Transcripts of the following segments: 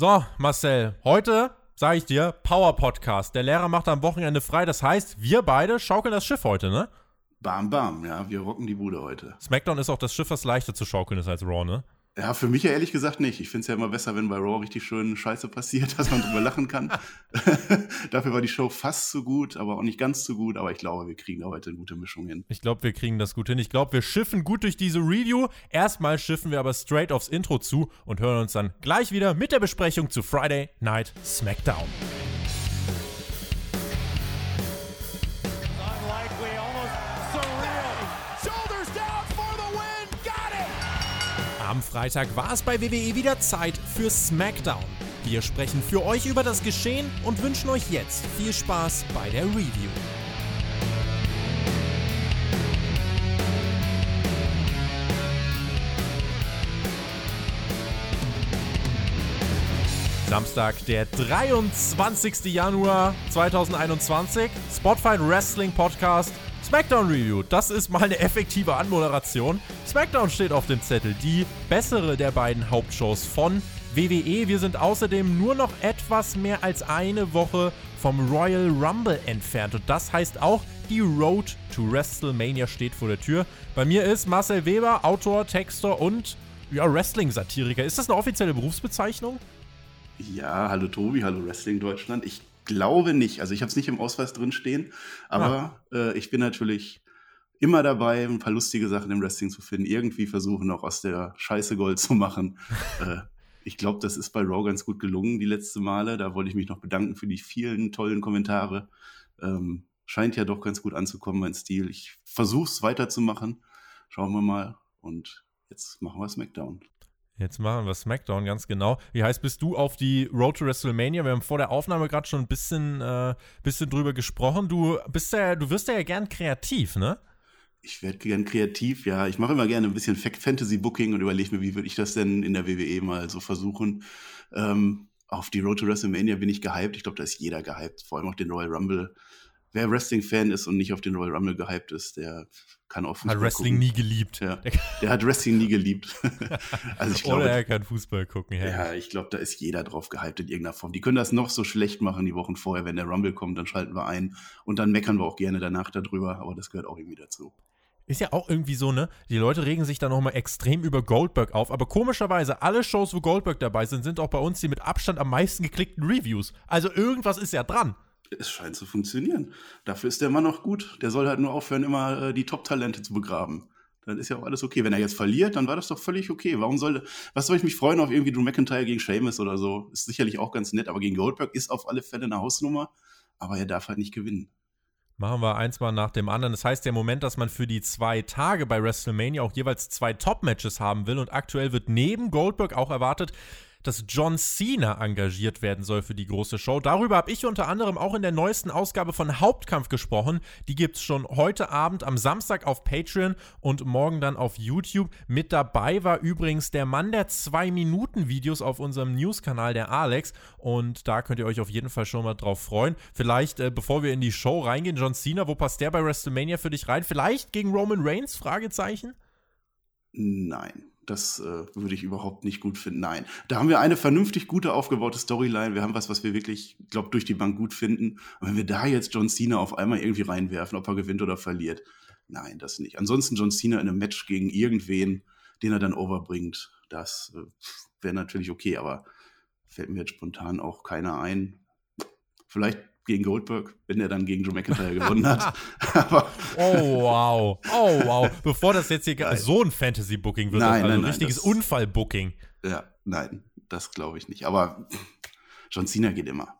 So, Marcel, heute sage ich dir, Power Podcast. Der Lehrer macht am Wochenende frei. Das heißt, wir beide schaukeln das Schiff heute, ne? Bam, bam, ja, wir rocken die Bude heute. SmackDown ist auch das Schiff, das leichter zu schaukeln ist als Raw, ne? Ja, für mich ja ehrlich gesagt nicht. Ich finde es ja immer besser, wenn bei Raw richtig schön Scheiße passiert, dass man drüber lachen kann. Dafür war die Show fast so gut, aber auch nicht ganz so gut. Aber ich glaube, wir kriegen da heute eine gute Mischung hin. Ich glaube, wir kriegen das gut hin. Ich glaube, wir schiffen gut durch diese Review. Erstmal schiffen wir aber straight aufs Intro zu und hören uns dann gleich wieder mit der Besprechung zu Friday Night SmackDown. Am Freitag war es bei WWE wieder Zeit für SmackDown. Wir sprechen für euch über das Geschehen und wünschen euch jetzt viel Spaß bei der Review. Samstag, der 23. Januar 2021. Spotfight Wrestling Podcast SmackDown Review. Das ist mal eine effektive Anmoderation. SmackDown steht auf dem Zettel. Die bessere der beiden Hauptshows von WWE. Wir sind außerdem nur noch etwas mehr als eine Woche vom Royal Rumble entfernt. Und das heißt auch, die Road to WrestleMania steht vor der Tür. Bei mir ist Marcel Weber, Autor, Texter und ja, Wrestling-Satiriker. Ist das eine offizielle Berufsbezeichnung? Ja, hallo Tobi, hallo Wrestling Deutschland. Ich glaube nicht. Also ich habe es nicht im Ausweis drin stehen, aber ah. äh, ich bin natürlich immer dabei, ein paar lustige Sachen im Wrestling zu finden, irgendwie versuchen auch aus der Scheiße Gold zu machen. äh, ich glaube, das ist bei Raw ganz gut gelungen die letzten Male. Da wollte ich mich noch bedanken für die vielen tollen Kommentare. Ähm, scheint ja doch ganz gut anzukommen, mein Stil. Ich versuche es weiterzumachen. Schauen wir mal. Und jetzt machen wir SmackDown. Jetzt machen wir SmackDown ganz genau. Wie heißt, bist du auf die Road to WrestleMania? Wir haben vor der Aufnahme gerade schon ein bisschen, äh, bisschen drüber gesprochen. Du bist ja, du wirst ja gern kreativ, ne? Ich werde gern kreativ, ja. Ich mache immer gerne ein bisschen Fantasy-Booking und überlege mir, wie würde ich das denn in der WWE mal so versuchen. Ähm, auf die Road to WrestleMania bin ich gehypt. Ich glaube, da ist jeder gehypt, vor allem auch den Royal Rumble wer Wrestling-Fan ist und nicht auf den Royal Rumble gehypt ist, der kann auch Fußball Hat Wrestling gucken. nie geliebt. Ja, der hat Wrestling nie geliebt. also ich glaube, Oder er kann Fußball gucken. Ja, ja ich glaube, da ist jeder drauf gehypt in irgendeiner Form. Die können das noch so schlecht machen die Wochen vorher. Wenn der Rumble kommt, dann schalten wir ein und dann meckern wir auch gerne danach darüber, aber das gehört auch irgendwie dazu. Ist ja auch irgendwie so, ne? Die Leute regen sich da nochmal extrem über Goldberg auf. Aber komischerweise, alle Shows, wo Goldberg dabei sind, sind auch bei uns die mit Abstand am meisten geklickten Reviews. Also irgendwas ist ja dran es scheint zu funktionieren. Dafür ist der Mann noch gut. Der soll halt nur aufhören, immer äh, die Top-Talente zu begraben. Dann ist ja auch alles okay. Wenn er jetzt verliert, dann war das doch völlig okay. Warum soll, was soll ich mich freuen auf irgendwie Drew McIntyre gegen Sheamus oder so? Ist sicherlich auch ganz nett, aber gegen Goldberg ist auf alle Fälle eine Hausnummer. Aber er darf halt nicht gewinnen. Machen wir eins mal nach dem anderen. Das heißt, der Moment, dass man für die zwei Tage bei WrestleMania auch jeweils zwei Top-Matches haben will und aktuell wird neben Goldberg auch erwartet, dass John Cena engagiert werden soll für die große Show. Darüber habe ich unter anderem auch in der neuesten Ausgabe von Hauptkampf gesprochen. Die gibt es schon heute Abend am Samstag auf Patreon und morgen dann auf YouTube. Mit dabei war übrigens der Mann der Zwei-Minuten-Videos auf unserem News-Kanal, der Alex. Und da könnt ihr euch auf jeden Fall schon mal drauf freuen. Vielleicht, äh, bevor wir in die Show reingehen, John Cena, wo passt der bei WrestleMania für dich rein? Vielleicht gegen Roman Reigns? Fragezeichen? Nein. Das äh, würde ich überhaupt nicht gut finden. Nein. Da haben wir eine vernünftig gute aufgebaute Storyline. Wir haben was, was wir wirklich, glaube durch die Bank gut finden. Und wenn wir da jetzt John Cena auf einmal irgendwie reinwerfen, ob er gewinnt oder verliert, nein, das nicht. Ansonsten John Cena in einem Match gegen irgendwen, den er dann overbringt, das äh, wäre natürlich okay, aber fällt mir jetzt spontan auch keiner ein. Vielleicht gegen Goldberg, wenn er dann gegen Joe McIntyre gewonnen hat. oh wow, oh wow. Bevor das jetzt hier nein. so ein Fantasy-Booking wird, nein, also ein richtiges Unfall-Booking. Ja, nein, das glaube ich nicht. Aber John Cena geht immer.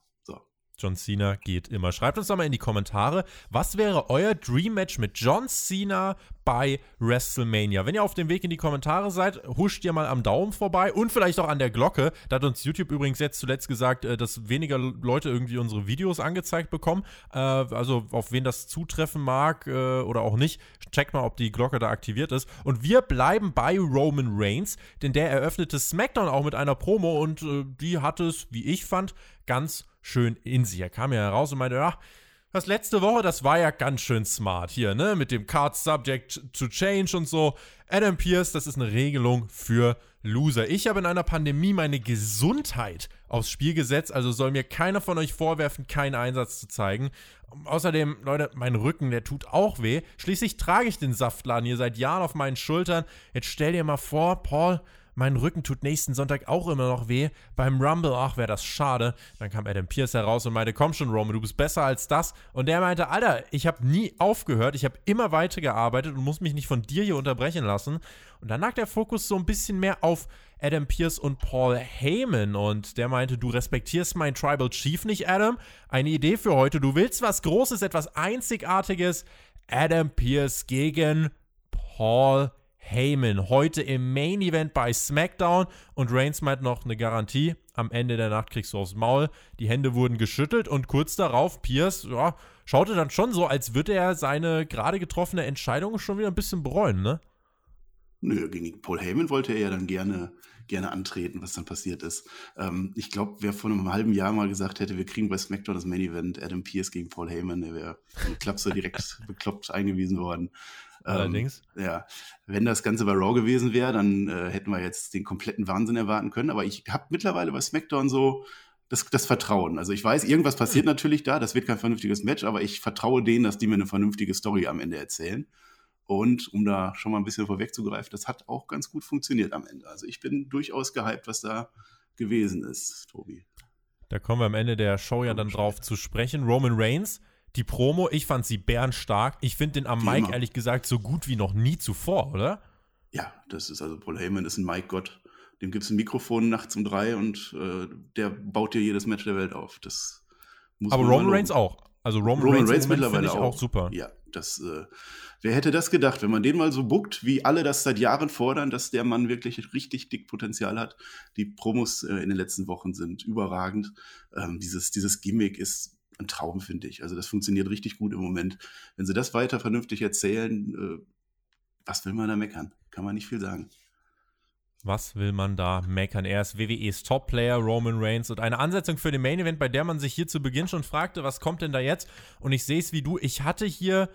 John Cena geht immer. Schreibt uns doch mal in die Kommentare, was wäre euer Dream Match mit John Cena bei WrestleMania? Wenn ihr auf dem Weg in die Kommentare seid, huscht ihr mal am Daumen vorbei und vielleicht auch an der Glocke. Da hat uns YouTube übrigens jetzt zuletzt gesagt, äh, dass weniger Leute irgendwie unsere Videos angezeigt bekommen. Äh, also auf wen das zutreffen mag äh, oder auch nicht, checkt mal, ob die Glocke da aktiviert ist. Und wir bleiben bei Roman Reigns, denn der eröffnete SmackDown auch mit einer Promo und die hat es, wie ich fand, ganz schön in sich. Er kam ja heraus und meinte, ja, das letzte Woche, das war ja ganz schön smart hier, ne? Mit dem Card Subject to Change und so. Adam Pierce, das ist eine Regelung für Loser. Ich habe in einer Pandemie meine Gesundheit aufs Spiel gesetzt, also soll mir keiner von euch vorwerfen, keinen Einsatz zu zeigen. Außerdem, Leute, mein Rücken, der tut auch weh. Schließlich trage ich den Saftladen hier seit Jahren auf meinen Schultern. Jetzt stell dir mal vor, Paul, mein Rücken tut nächsten Sonntag auch immer noch weh. Beim Rumble, ach, wäre das schade. Dann kam Adam Pierce heraus und meinte, komm schon, Roman, du bist besser als das. Und der meinte, Alter, ich habe nie aufgehört, ich habe immer weitergearbeitet und muss mich nicht von dir hier unterbrechen lassen. Und dann lag der Fokus so ein bisschen mehr auf Adam Pierce und Paul Heyman und der meinte, du respektierst meinen Tribal Chief nicht, Adam. Eine Idee für heute, du willst was Großes, etwas Einzigartiges. Adam Pierce gegen Paul Heyman. Heute im Main Event bei SmackDown und Reigns meint noch eine Garantie. Am Ende der Nacht kriegst du aufs Maul. Die Hände wurden geschüttelt und kurz darauf Pierce ja, schaute dann schon so, als würde er seine gerade getroffene Entscheidung schon wieder ein bisschen bereuen, ne? Nö, gegen Paul Heyman wollte er ja dann gerne, gerne antreten, was dann passiert ist. Ähm, ich glaube, wer vor einem halben Jahr mal gesagt hätte, wir kriegen bei SmackDown das Main Event Adam Pierce gegen Paul Heyman, der wäre Klapse direkt bekloppt eingewiesen worden. Allerdings. Ähm, ja, wenn das Ganze bei Raw gewesen wäre, dann äh, hätten wir jetzt den kompletten Wahnsinn erwarten können. Aber ich habe mittlerweile bei SmackDown so das, das Vertrauen. Also ich weiß, irgendwas passiert natürlich da, das wird kein vernünftiges Match, aber ich vertraue denen, dass die mir eine vernünftige Story am Ende erzählen. Und um da schon mal ein bisschen vorwegzugreifen, das hat auch ganz gut funktioniert am Ende. Also ich bin durchaus gehypt, was da gewesen ist, Tobi. Da kommen wir am Ende der Show ja dann drauf zu sprechen. Roman Reigns die Promo, ich fand sie bärenstark. Ich finde den am Mike ehrlich gesagt so gut wie noch nie zuvor, oder? Ja, das ist also Paul Heyman ist ein Mike-Gott. Dem gibt es ein Mikrofon nachts um drei und äh, der baut dir jedes Match der Welt auf. Das muss Aber Roman Reigns auch. Also Roman, Roman Reigns, Reigns mittlerweile auch. auch. super. Ja, das, äh, wer hätte das gedacht, wenn man den mal so buckt, wie alle das seit Jahren fordern, dass der Mann wirklich richtig dick Potenzial hat. Die Promos äh, in den letzten Wochen sind überragend. Ähm, dieses, dieses Gimmick ist ein Traum, finde ich. Also das funktioniert richtig gut im Moment. Wenn sie das weiter vernünftig erzählen, äh, was will man da meckern? Kann man nicht viel sagen. Was will man da meckern? Er ist WWEs Top-Player, Roman Reigns und eine Ansetzung für den Main-Event, bei der man sich hier zu Beginn schon fragte, was kommt denn da jetzt? Und ich sehe es wie du, ich hatte hier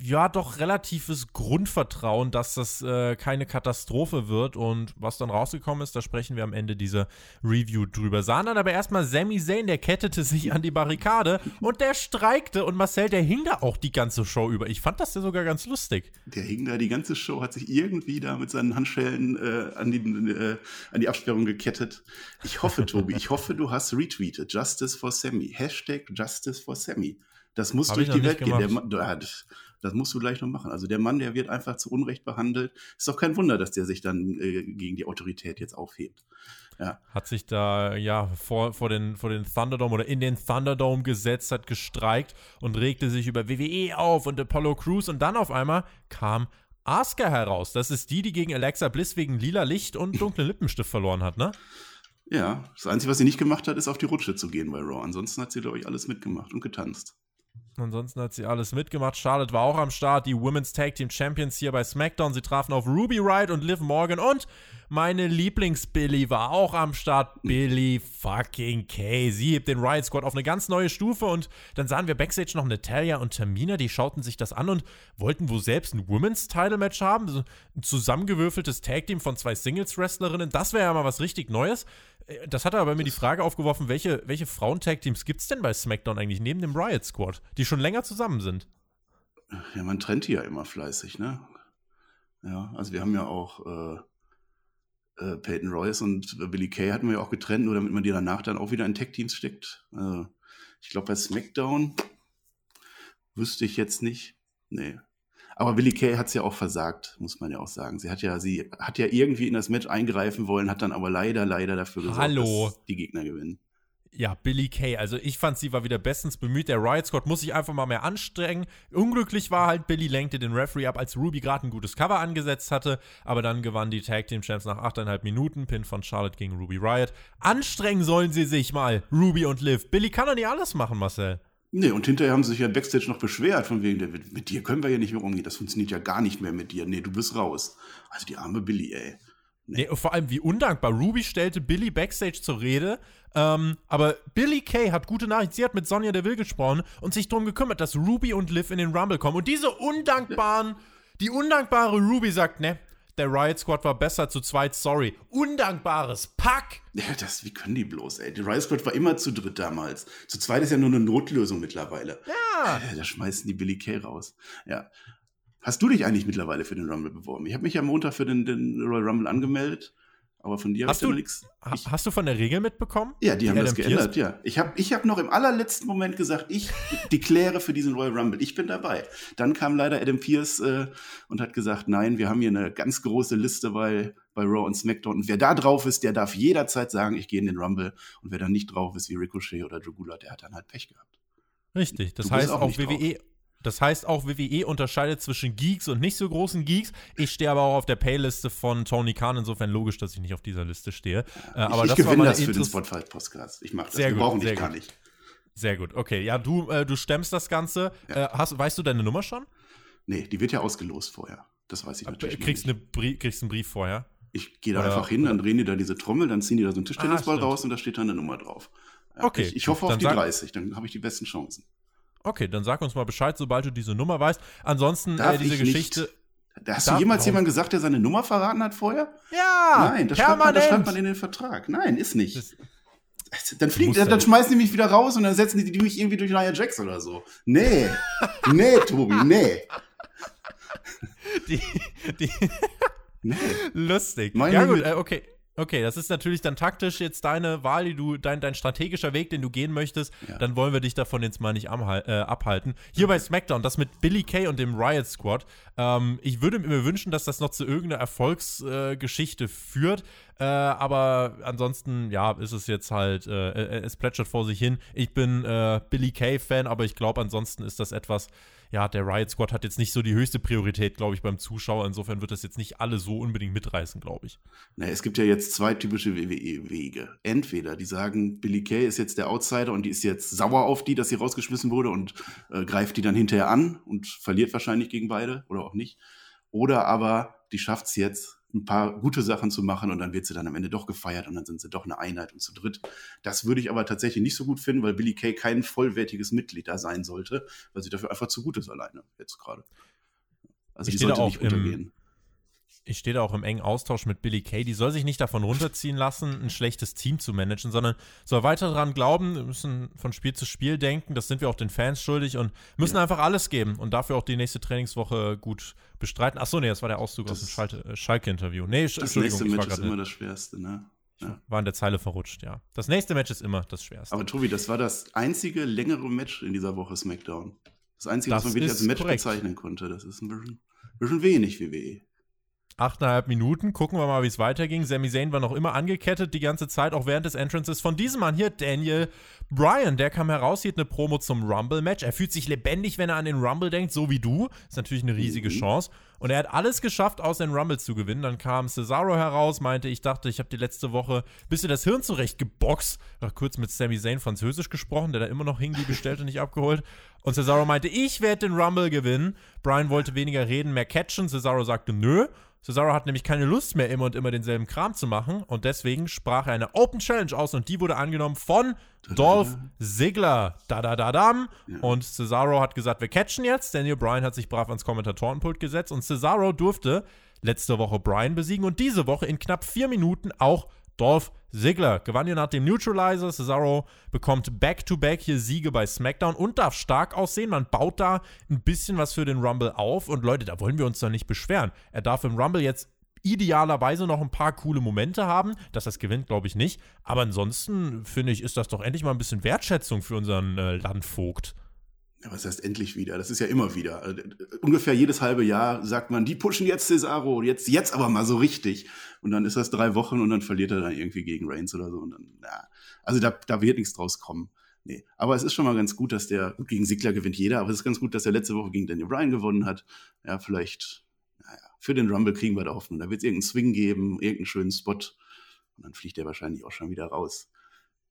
ja doch relatives Grundvertrauen, dass das äh, keine Katastrophe wird. Und was dann rausgekommen ist, da sprechen wir am Ende dieser Review drüber. Sahen dann aber erstmal Sami Zayn, der kettete sich an die Barrikade und der streikte. Und Marcel, der hing da auch die ganze Show über. Ich fand das ja sogar ganz lustig. Der hing da die ganze Show, hat sich irgendwie da mit seinen Handschellen äh, an, die, äh, an die Absperrung gekettet. Ich hoffe, Tobi, ich hoffe, du hast retweetet. Justice for Sammy. Hashtag Justice for Sammy. Das muss Hab durch die Welt gehen. Der, der, das musst du gleich noch machen. Also der Mann, der wird einfach zu Unrecht behandelt. Ist doch kein Wunder, dass der sich dann äh, gegen die Autorität jetzt aufhebt. Ja. Hat sich da ja vor, vor, den, vor den Thunderdome oder in den Thunderdome gesetzt, hat gestreikt und regte sich über WWE auf und Apollo Crews und dann auf einmal kam Asuka heraus. Das ist die, die gegen Alexa Bliss wegen lila Licht und dunklen Lippenstift verloren hat, ne? Ja, das Einzige, was sie nicht gemacht hat, ist auf die Rutsche zu gehen bei Raw. Ansonsten hat sie, glaube ich, alles mitgemacht und getanzt. Ansonsten hat sie alles mitgemacht. Charlotte war auch am Start. Die Women's Tag Team Champions hier bei SmackDown. Sie trafen auf Ruby Wright und Liv Morgan. Und meine Lieblings-Billy war auch am Start. Billy fucking Kay. Sie hebt den Riot Squad auf eine ganz neue Stufe. Und dann sahen wir Backstage noch Natalia und Tamina. Die schauten sich das an und wollten wohl selbst ein Women's Title Match haben. ein zusammengewürfeltes Tag Team von zwei Singles-Wrestlerinnen. Das wäre ja mal was richtig Neues. Äh, das hat aber bei mir die Frage aufgeworfen, welche, welche Frauen-Tag-Teams gibt es denn bei SmackDown eigentlich neben dem Riot Squad, die schon länger zusammen sind? Ja, man trennt die ja immer fleißig, ne? Ja, also wir haben ja auch äh, äh, Peyton Royce und Billy Kay hatten wir ja auch getrennt, nur damit man die danach dann auch wieder in Tag-Teams steckt. Äh, ich glaube, bei SmackDown wüsste ich jetzt nicht. Nee. Aber Billy Kay hat es ja auch versagt, muss man ja auch sagen. Sie hat ja, sie hat ja irgendwie in das Match eingreifen wollen, hat dann aber leider, leider dafür gesorgt, Hallo. dass die Gegner gewinnen. Ja, Billy Kay. Also ich fand, sie war wieder bestens bemüht. Der Riot Squad muss sich einfach mal mehr anstrengen. Unglücklich war halt, Billy lenkte den Referee ab, als Ruby gerade ein gutes Cover angesetzt hatte. Aber dann gewann die Tag Team Champs nach 8,5 Minuten. Pin von Charlotte gegen Ruby Riot. Anstrengen sollen sie sich mal, Ruby und Liv. Billy kann doch nicht alles machen, Marcel. Nee, und hinterher haben sie sich ja Backstage noch beschwert, von wegen, mit dir können wir ja nicht mehr umgehen, das funktioniert ja gar nicht mehr mit dir. Nee, du bist raus. Also die arme Billy, ey. Nee, vor allem wie undankbar. Ruby stellte Billy backstage zur Rede, ähm, aber Billy Kay hat gute Nachricht. Sie hat mit Sonja Deville gesprochen und sich darum gekümmert, dass Ruby und Liv in den Rumble kommen. Und diese undankbaren, die undankbare Ruby sagt, ne, der Riot Squad war besser zu zweit, sorry. Undankbares Pack! Ja, das, wie können die bloß, ey? Die Riot Squad war immer zu dritt damals. Zu zweit ist ja nur eine Notlösung mittlerweile. Ja! Da schmeißen die Billy Kay raus. Ja. Hast du dich eigentlich mittlerweile für den Rumble beworben? Ich habe mich ja Montag für den, den Royal Rumble angemeldet. Aber von dir hast du nichts. Hast du von der Regel mitbekommen? Ja, die, die haben das geändert, ja. Ich habe ich hab noch im allerletzten Moment gesagt, ich dekläre für diesen Royal Rumble, ich bin dabei. Dann kam leider Adam Pierce äh, und hat gesagt, nein, wir haben hier eine ganz große Liste bei, bei Raw und SmackDown. Und wer da drauf ist, der darf jederzeit sagen, ich gehe in den Rumble. Und wer da nicht drauf ist, wie Ricochet oder Dragula, der hat dann halt Pech gehabt. Richtig, das heißt auch, auch WWE drauf. Das heißt auch, WWE unterscheidet zwischen Geeks und nicht so großen Geeks. Ich stehe aber auch auf der Payliste von Tony Khan, insofern logisch, dass ich nicht auf dieser Liste stehe. Äh, aber ich, ich gewinne das für den Spotify-Podcast. Ich mache das. Sehr Wir gut, brauchen dich gar nicht. Sehr gut, okay. Ja, du, äh, du stemmst das Ganze. Ja. Äh, hast, weißt du deine Nummer schon? Nee, die wird ja ausgelost vorher. Das weiß ich äh, natürlich kriegst nicht. Eine kriegst einen Brief vorher? Ich gehe da oder, einfach hin, dann drehen die da diese Trommel, dann ziehen die da so einen Tischtennisball ah, raus und da steht da eine Nummer drauf. Ja, okay. Ich, ich hoffe auf die 30, dann habe ich die besten Chancen. Okay, dann sag uns mal Bescheid, sobald du diese Nummer weißt. Ansonsten äh, diese Geschichte. Nicht. Hast du jemals jemand gesagt, der seine Nummer verraten hat vorher? Ja! Nein, das schreibt, man, das schreibt, man, in den Vertrag. Nein, ist nicht. Das, dann fliegt, dann, dann schmeißen die mich wieder raus und dann setzen die mich irgendwie durch Nia Jax oder so. Nee. nee, Tobi, nee. Die, die nee. Lustig. Meine ja, gut, äh, okay. Okay, das ist natürlich dann taktisch jetzt deine Wahl, die du, dein, dein strategischer Weg, den du gehen möchtest. Ja. Dann wollen wir dich davon jetzt mal nicht äh, abhalten. Hier bei SmackDown, das mit Billy Kay und dem Riot Squad. Ähm, ich würde mir wünschen, dass das noch zu irgendeiner Erfolgsgeschichte äh, führt. Äh, aber ansonsten, ja, ist es jetzt halt, äh, äh es plätschert vor sich hin. Ich bin äh, Billy Kay-Fan, aber ich glaube, ansonsten ist das etwas, ja, der Riot Squad hat jetzt nicht so die höchste Priorität, glaube ich, beim Zuschauer. Insofern wird das jetzt nicht alle so unbedingt mitreißen, glaube ich. Na, es gibt ja jetzt zwei typische WWE-Wege. Entweder die sagen, Billy Kay ist jetzt der Outsider und die ist jetzt sauer auf die, dass sie rausgeschmissen wurde und äh, greift die dann hinterher an und verliert wahrscheinlich gegen beide oder auch nicht. Oder aber die schafft es jetzt, ein paar gute Sachen zu machen und dann wird sie dann am Ende doch gefeiert und dann sind sie doch eine Einheit und zu dritt. Das würde ich aber tatsächlich nicht so gut finden, weil Billy Kay kein vollwertiges Mitglied da sein sollte, weil sie dafür einfach zu gut ist alleine jetzt gerade. Also ich die sollte nicht untergehen ich stehe da auch im engen Austausch mit Billy Kay. Die soll sich nicht davon runterziehen lassen, ein schlechtes Team zu managen, sondern soll weiter daran glauben, wir müssen von Spiel zu Spiel denken. Das sind wir auch den Fans schuldig und müssen ja. einfach alles geben und dafür auch die nächste Trainingswoche gut bestreiten. Achso, nee, das war der Auszug das aus dem äh, Schalke-Interview. Nee, das nächste Match ist immer das Schwerste, ne? Ja. War in der Zeile verrutscht, ja. Das nächste Match ist immer das Schwerste. Aber Tobi, das war das einzige längere Match in dieser Woche SmackDown. Das einzige, das was man wirklich als Match korrekt. bezeichnen konnte. Das ist ein bisschen, bisschen wenig WWE. Achteinhalb Minuten. Gucken wir mal, wie es weiterging. Sami Zayn war noch immer angekettet die ganze Zeit, auch während des Entrances von diesem Mann hier, Daniel Bryan. Der kam heraus, hielt eine Promo zum Rumble-Match. Er fühlt sich lebendig, wenn er an den Rumble denkt, so wie du. Ist natürlich eine riesige mhm. Chance. Und er hat alles geschafft, außer den Rumble zu gewinnen. Dann kam Cesaro heraus, meinte, ich dachte, ich habe die letzte Woche ein bisschen das Hirn zurecht geboxt. Noch kurz mit Sami Zayn Französisch gesprochen, der da immer noch hing, die bestellte nicht abgeholt. Und Cesaro meinte, ich werde den Rumble gewinnen. Bryan wollte weniger reden, mehr catchen. Cesaro sagte, nö. Cesaro hat nämlich keine Lust mehr, immer und immer denselben Kram zu machen. Und deswegen sprach er eine Open Challenge aus und die wurde angenommen von Dolph Ziggler. Da da da dam. Ja. Und Cesaro hat gesagt, wir catchen jetzt. Daniel Bryan hat sich brav ans Kommentatorenpult gesetzt und Cesaro durfte letzte Woche Bryan besiegen und diese Woche in knapp vier Minuten auch Dolph Ziggler gewann hier nach dem Neutralizer. Cesaro bekommt Back-to-Back -back hier Siege bei SmackDown und darf stark aussehen. Man baut da ein bisschen was für den Rumble auf. Und Leute, da wollen wir uns doch nicht beschweren. Er darf im Rumble jetzt idealerweise noch ein paar coole Momente haben. Dass das gewinnt, glaube ich nicht. Aber ansonsten finde ich, ist das doch endlich mal ein bisschen Wertschätzung für unseren äh, Landvogt. Ja, was heißt endlich wieder? Das ist ja immer wieder. Also, ungefähr jedes halbe Jahr sagt man, die pushen jetzt Cesaro, jetzt, jetzt aber mal so richtig. Und dann ist das drei Wochen und dann verliert er dann irgendwie gegen Reigns oder so. Und dann, na, also da, da wird nichts draus kommen. Nee. Aber es ist schon mal ganz gut, dass der, gut, gegen Sigler gewinnt jeder, aber es ist ganz gut, dass er letzte Woche gegen Daniel Bryan gewonnen hat. Ja, vielleicht, naja, für den Rumble kriegen wir da Hoffnung. Da wird es irgendeinen Swing geben, irgendeinen schönen Spot. Und dann fliegt er wahrscheinlich auch schon wieder raus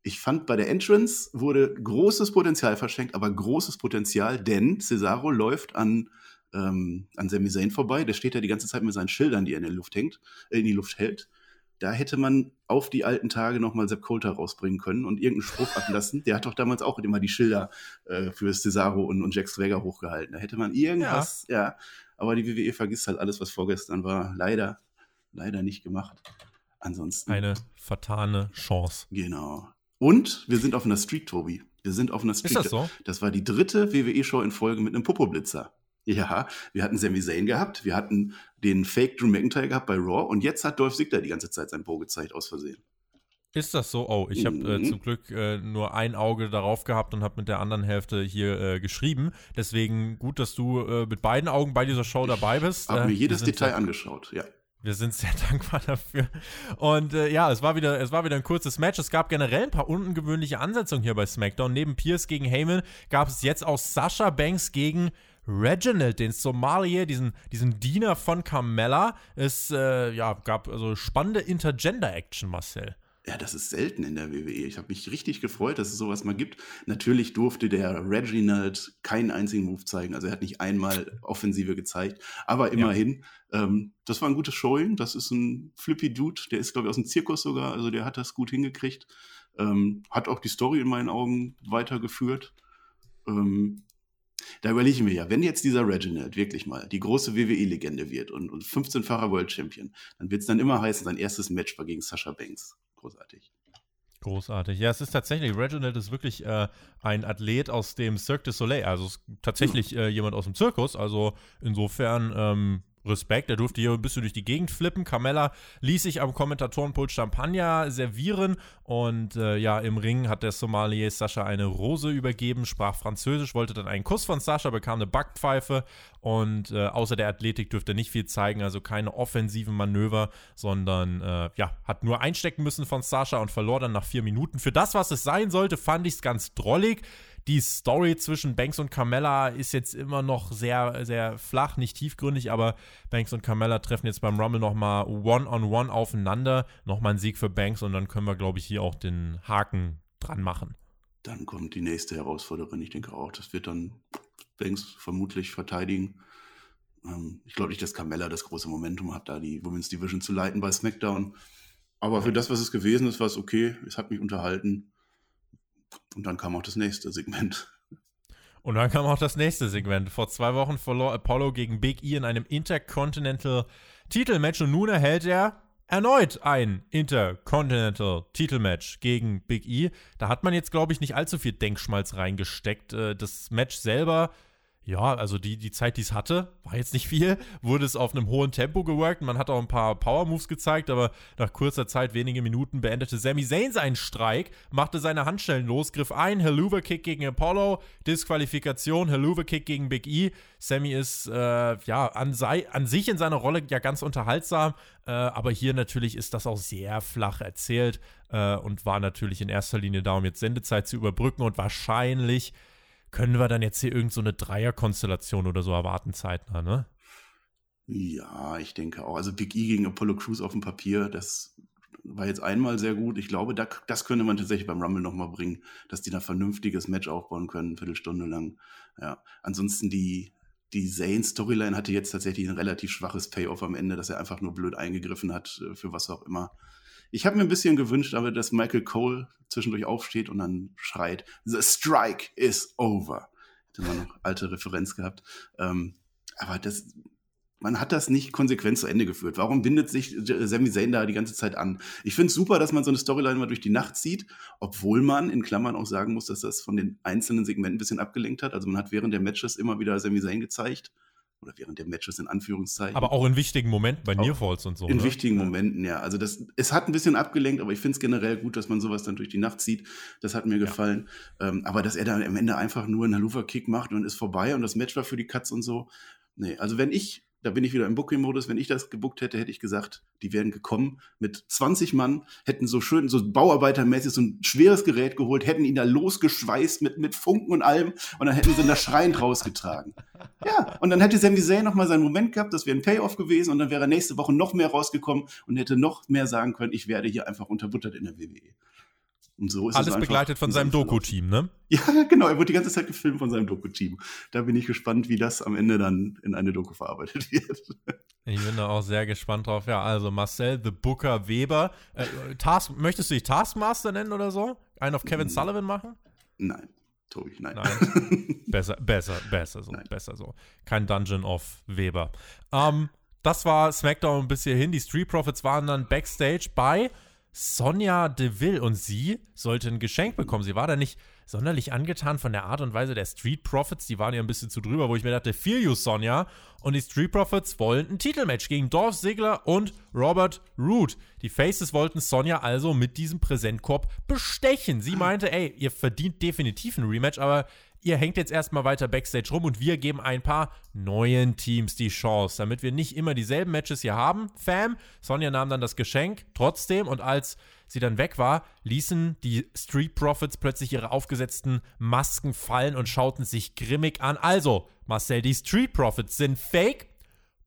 ich fand, bei der Entrance wurde großes Potenzial verschenkt, aber großes Potenzial, denn Cesaro läuft an, ähm, an Sami Zayn vorbei. Der steht ja die ganze Zeit mit seinen Schildern, die er in die Luft hängt, äh, in die Luft hält. Da hätte man auf die alten Tage nochmal Sepp Coulter rausbringen können und irgendeinen Spruch ablassen. Der hat doch damals auch immer die Schilder äh, für Cesaro und, und Jack Swagger hochgehalten. Da hätte man irgendwas, ja. ja. Aber die WWE vergisst halt alles, was vorgestern war. Leider, leider nicht gemacht. Ansonsten. Eine vertane Chance. Genau. Und wir sind auf einer Street, Tobi. Wir sind auf einer Street. Ist das so? Das war die dritte WWE-Show in Folge mit einem Popo-Blitzer. Ja, wir hatten Sami Zayn gehabt, wir hatten den Fake Drew McIntyre gehabt bei Raw und jetzt hat Dolph Ziggler die ganze Zeit sein Po gezeigt, aus Versehen. Ist das so? Oh, ich habe äh, mhm. zum Glück äh, nur ein Auge darauf gehabt und habe mit der anderen Hälfte hier äh, geschrieben. Deswegen gut, dass du äh, mit beiden Augen bei dieser Show dabei bist. Ich habe mir äh, jedes Detail angeschaut, ja. Wir sind sehr dankbar dafür. Und äh, ja, es war, wieder, es war wieder ein kurzes Match. Es gab generell ein paar ungewöhnliche Ansetzungen hier bei SmackDown. Neben Pierce gegen Heyman gab es jetzt auch Sasha Banks gegen Reginald, den Somalier, diesen, diesen Diener von Carmella. Es äh, ja, gab also spannende Intergender-Action, Marcel. Ja, das ist selten in der WWE. Ich habe mich richtig gefreut, dass es sowas mal gibt. Natürlich durfte der Reginald keinen einzigen Move zeigen. Also er hat nicht einmal Offensive gezeigt. Aber immerhin, ja. ähm, das war ein gutes Showing. Das ist ein flippy Dude. Der ist, glaube ich, aus dem Zirkus sogar. Also der hat das gut hingekriegt. Ähm, hat auch die Story in meinen Augen weitergeführt. Ähm, da überlege ich mir ja, wenn jetzt dieser Reginald wirklich mal die große WWE-Legende wird und, und 15-facher World Champion, dann wird es dann immer heißen, sein erstes Match war gegen Sasha Banks. Großartig. Großartig. Ja, es ist tatsächlich, Reginald ist wirklich äh, ein Athlet aus dem Cirque du Soleil. Also tatsächlich äh, jemand aus dem Zirkus. Also insofern ähm, Respekt. Er durfte hier ein bisschen durch die Gegend flippen. Carmella ließ sich am Kommentatorenpult Champagner servieren und äh, ja, im Ring hat der Somalier Sascha eine Rose übergeben, sprach Französisch, wollte dann einen Kuss von Sascha, bekam eine Backpfeife und äh, außer der Athletik dürfte er nicht viel zeigen, also keine offensiven Manöver, sondern äh, ja, hat nur einstecken müssen von Sascha und verlor dann nach vier Minuten. Für das, was es sein sollte, fand ich es ganz drollig die Story zwischen Banks und Carmella ist jetzt immer noch sehr, sehr flach, nicht tiefgründig, aber Banks und Carmella treffen jetzt beim Rumble nochmal One-on-One aufeinander. Nochmal ein Sieg für Banks und dann können wir, glaube ich, hier auch den Haken dran machen. Dann kommt die nächste Herausforderin. Ich denke auch, das wird dann Banks vermutlich verteidigen. Ähm, ich glaube nicht, dass Carmella das große Momentum hat, da die Women's Division zu leiten bei SmackDown. Aber für das, was es gewesen ist, war es okay. Es hat mich unterhalten. Und dann kam auch das nächste Segment. Und dann kam auch das nächste Segment. Vor zwei Wochen verlor Apollo gegen Big E in einem Intercontinental Titelmatch und nun erhält er erneut ein Intercontinental Titelmatch gegen Big E. Da hat man jetzt, glaube ich, nicht allzu viel Denkschmalz reingesteckt. Äh, das Match selber ja, also die, die Zeit, die es hatte, war jetzt nicht viel. Wurde es auf einem hohen Tempo geworkt. Man hat auch ein paar Power-Moves gezeigt, aber nach kurzer Zeit, wenige Minuten, beendete Sami Zayn seinen Streik, machte seine Handstellen los, griff ein, Helluva-Kick gegen Apollo, Disqualifikation, Helluva-Kick gegen Big E. Sami ist äh, ja an, sei, an sich in seiner Rolle ja ganz unterhaltsam, äh, aber hier natürlich ist das auch sehr flach erzählt äh, und war natürlich in erster Linie da, um jetzt Sendezeit zu überbrücken und wahrscheinlich können wir dann jetzt hier irgend so Dreierkonstellation oder so erwarten zeitnah, ne? Ja, ich denke auch. Also Big E gegen Apollo Crews auf dem Papier, das war jetzt einmal sehr gut. Ich glaube, da, das könnte man tatsächlich beim Rumble nochmal bringen, dass die da vernünftiges Match aufbauen können, eine Viertelstunde lang. Ja, ansonsten die, die Zane-Storyline hatte jetzt tatsächlich ein relativ schwaches Payoff am Ende, dass er einfach nur blöd eingegriffen hat, äh, für was auch immer. Ich habe mir ein bisschen gewünscht, aber dass Michael Cole zwischendurch aufsteht und dann schreit, The Strike is over. Hätte man noch alte Referenz gehabt. Ähm, aber das, man hat das nicht konsequent zu Ende geführt. Warum bindet sich Sami Zayn da die ganze Zeit an? Ich finde es super, dass man so eine Storyline mal durch die Nacht zieht, obwohl man in Klammern auch sagen muss, dass das von den einzelnen Segmenten ein bisschen abgelenkt hat. Also man hat während der Matches immer wieder Sami Zayn gezeigt oder während der Matches in Anführungszeichen. Aber auch in wichtigen Momenten bei Nearfalls und so. In ne? wichtigen Momenten, ja. Also das, es hat ein bisschen abgelenkt, aber ich finde es generell gut, dass man sowas dann durch die Nacht zieht. Das hat mir gefallen. Ja. Ähm, aber dass er dann am Ende einfach nur einen Haluva-Kick macht und ist vorbei und das Match war für die Cuts und so. Nee, also wenn ich da bin ich wieder im Booking-Modus. Wenn ich das gebuckt hätte, hätte ich gesagt, die wären gekommen mit 20 Mann, hätten so schön, so bauarbeitermäßig so ein schweres Gerät geholt, hätten ihn da losgeschweißt mit, mit Funken und allem und dann hätten sie ihn da schreiend rausgetragen. Ja, und dann hätte Sami Zayn nochmal seinen Moment gehabt, das wäre ein Payoff gewesen und dann wäre er nächste Woche noch mehr rausgekommen und hätte noch mehr sagen können, ich werde hier einfach unterbuttert in der WWE. Und so ist Alles es begleitet von seinem Doku-Team, ne? Ja, genau. Er wird die ganze Zeit gefilmt von seinem Doku-Team. Da bin ich gespannt, wie das am Ende dann in eine Doku verarbeitet wird. Ich bin da auch sehr gespannt drauf. Ja, also Marcel, The Booker, Weber. Äh, Task, möchtest du dich Taskmaster nennen oder so? Einen auf Kevin Sullivan machen? Nein, Tobi, nein. Nein. besser, besser, besser so, Nein. besser so. Kein Dungeon of Weber. Ähm, das war SmackDown bis hierhin. Die Street Profits waren dann Backstage bei Sonja Deville und sie sollte ein Geschenk bekommen. Sie war da nicht sonderlich angetan von der Art und Weise der Street Profits. Die waren ja ein bisschen zu drüber, wo ich mir dachte, feel you, Sonja. Und die Street Profits wollen ein Titelmatch gegen Dolph Ziggler und Robert Root. Die Faces wollten Sonja also mit diesem Präsentkorb bestechen. Sie meinte, ey, ihr verdient definitiv ein Rematch, aber ihr hängt jetzt erstmal weiter Backstage rum und wir geben ein paar neuen Teams die Chance, damit wir nicht immer dieselben Matches hier haben. Fam, Sonja nahm dann das Geschenk trotzdem und als sie dann weg war, ließen die Street Profits plötzlich ihre aufgesetzten Masken fallen und schauten sich grimmig an. Also, Marcel, die Street Profits sind fake,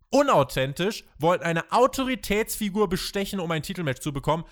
unauthentisch, wollten eine Autoritätsfigur bestechen, um ein Titelmatch zu bekommen.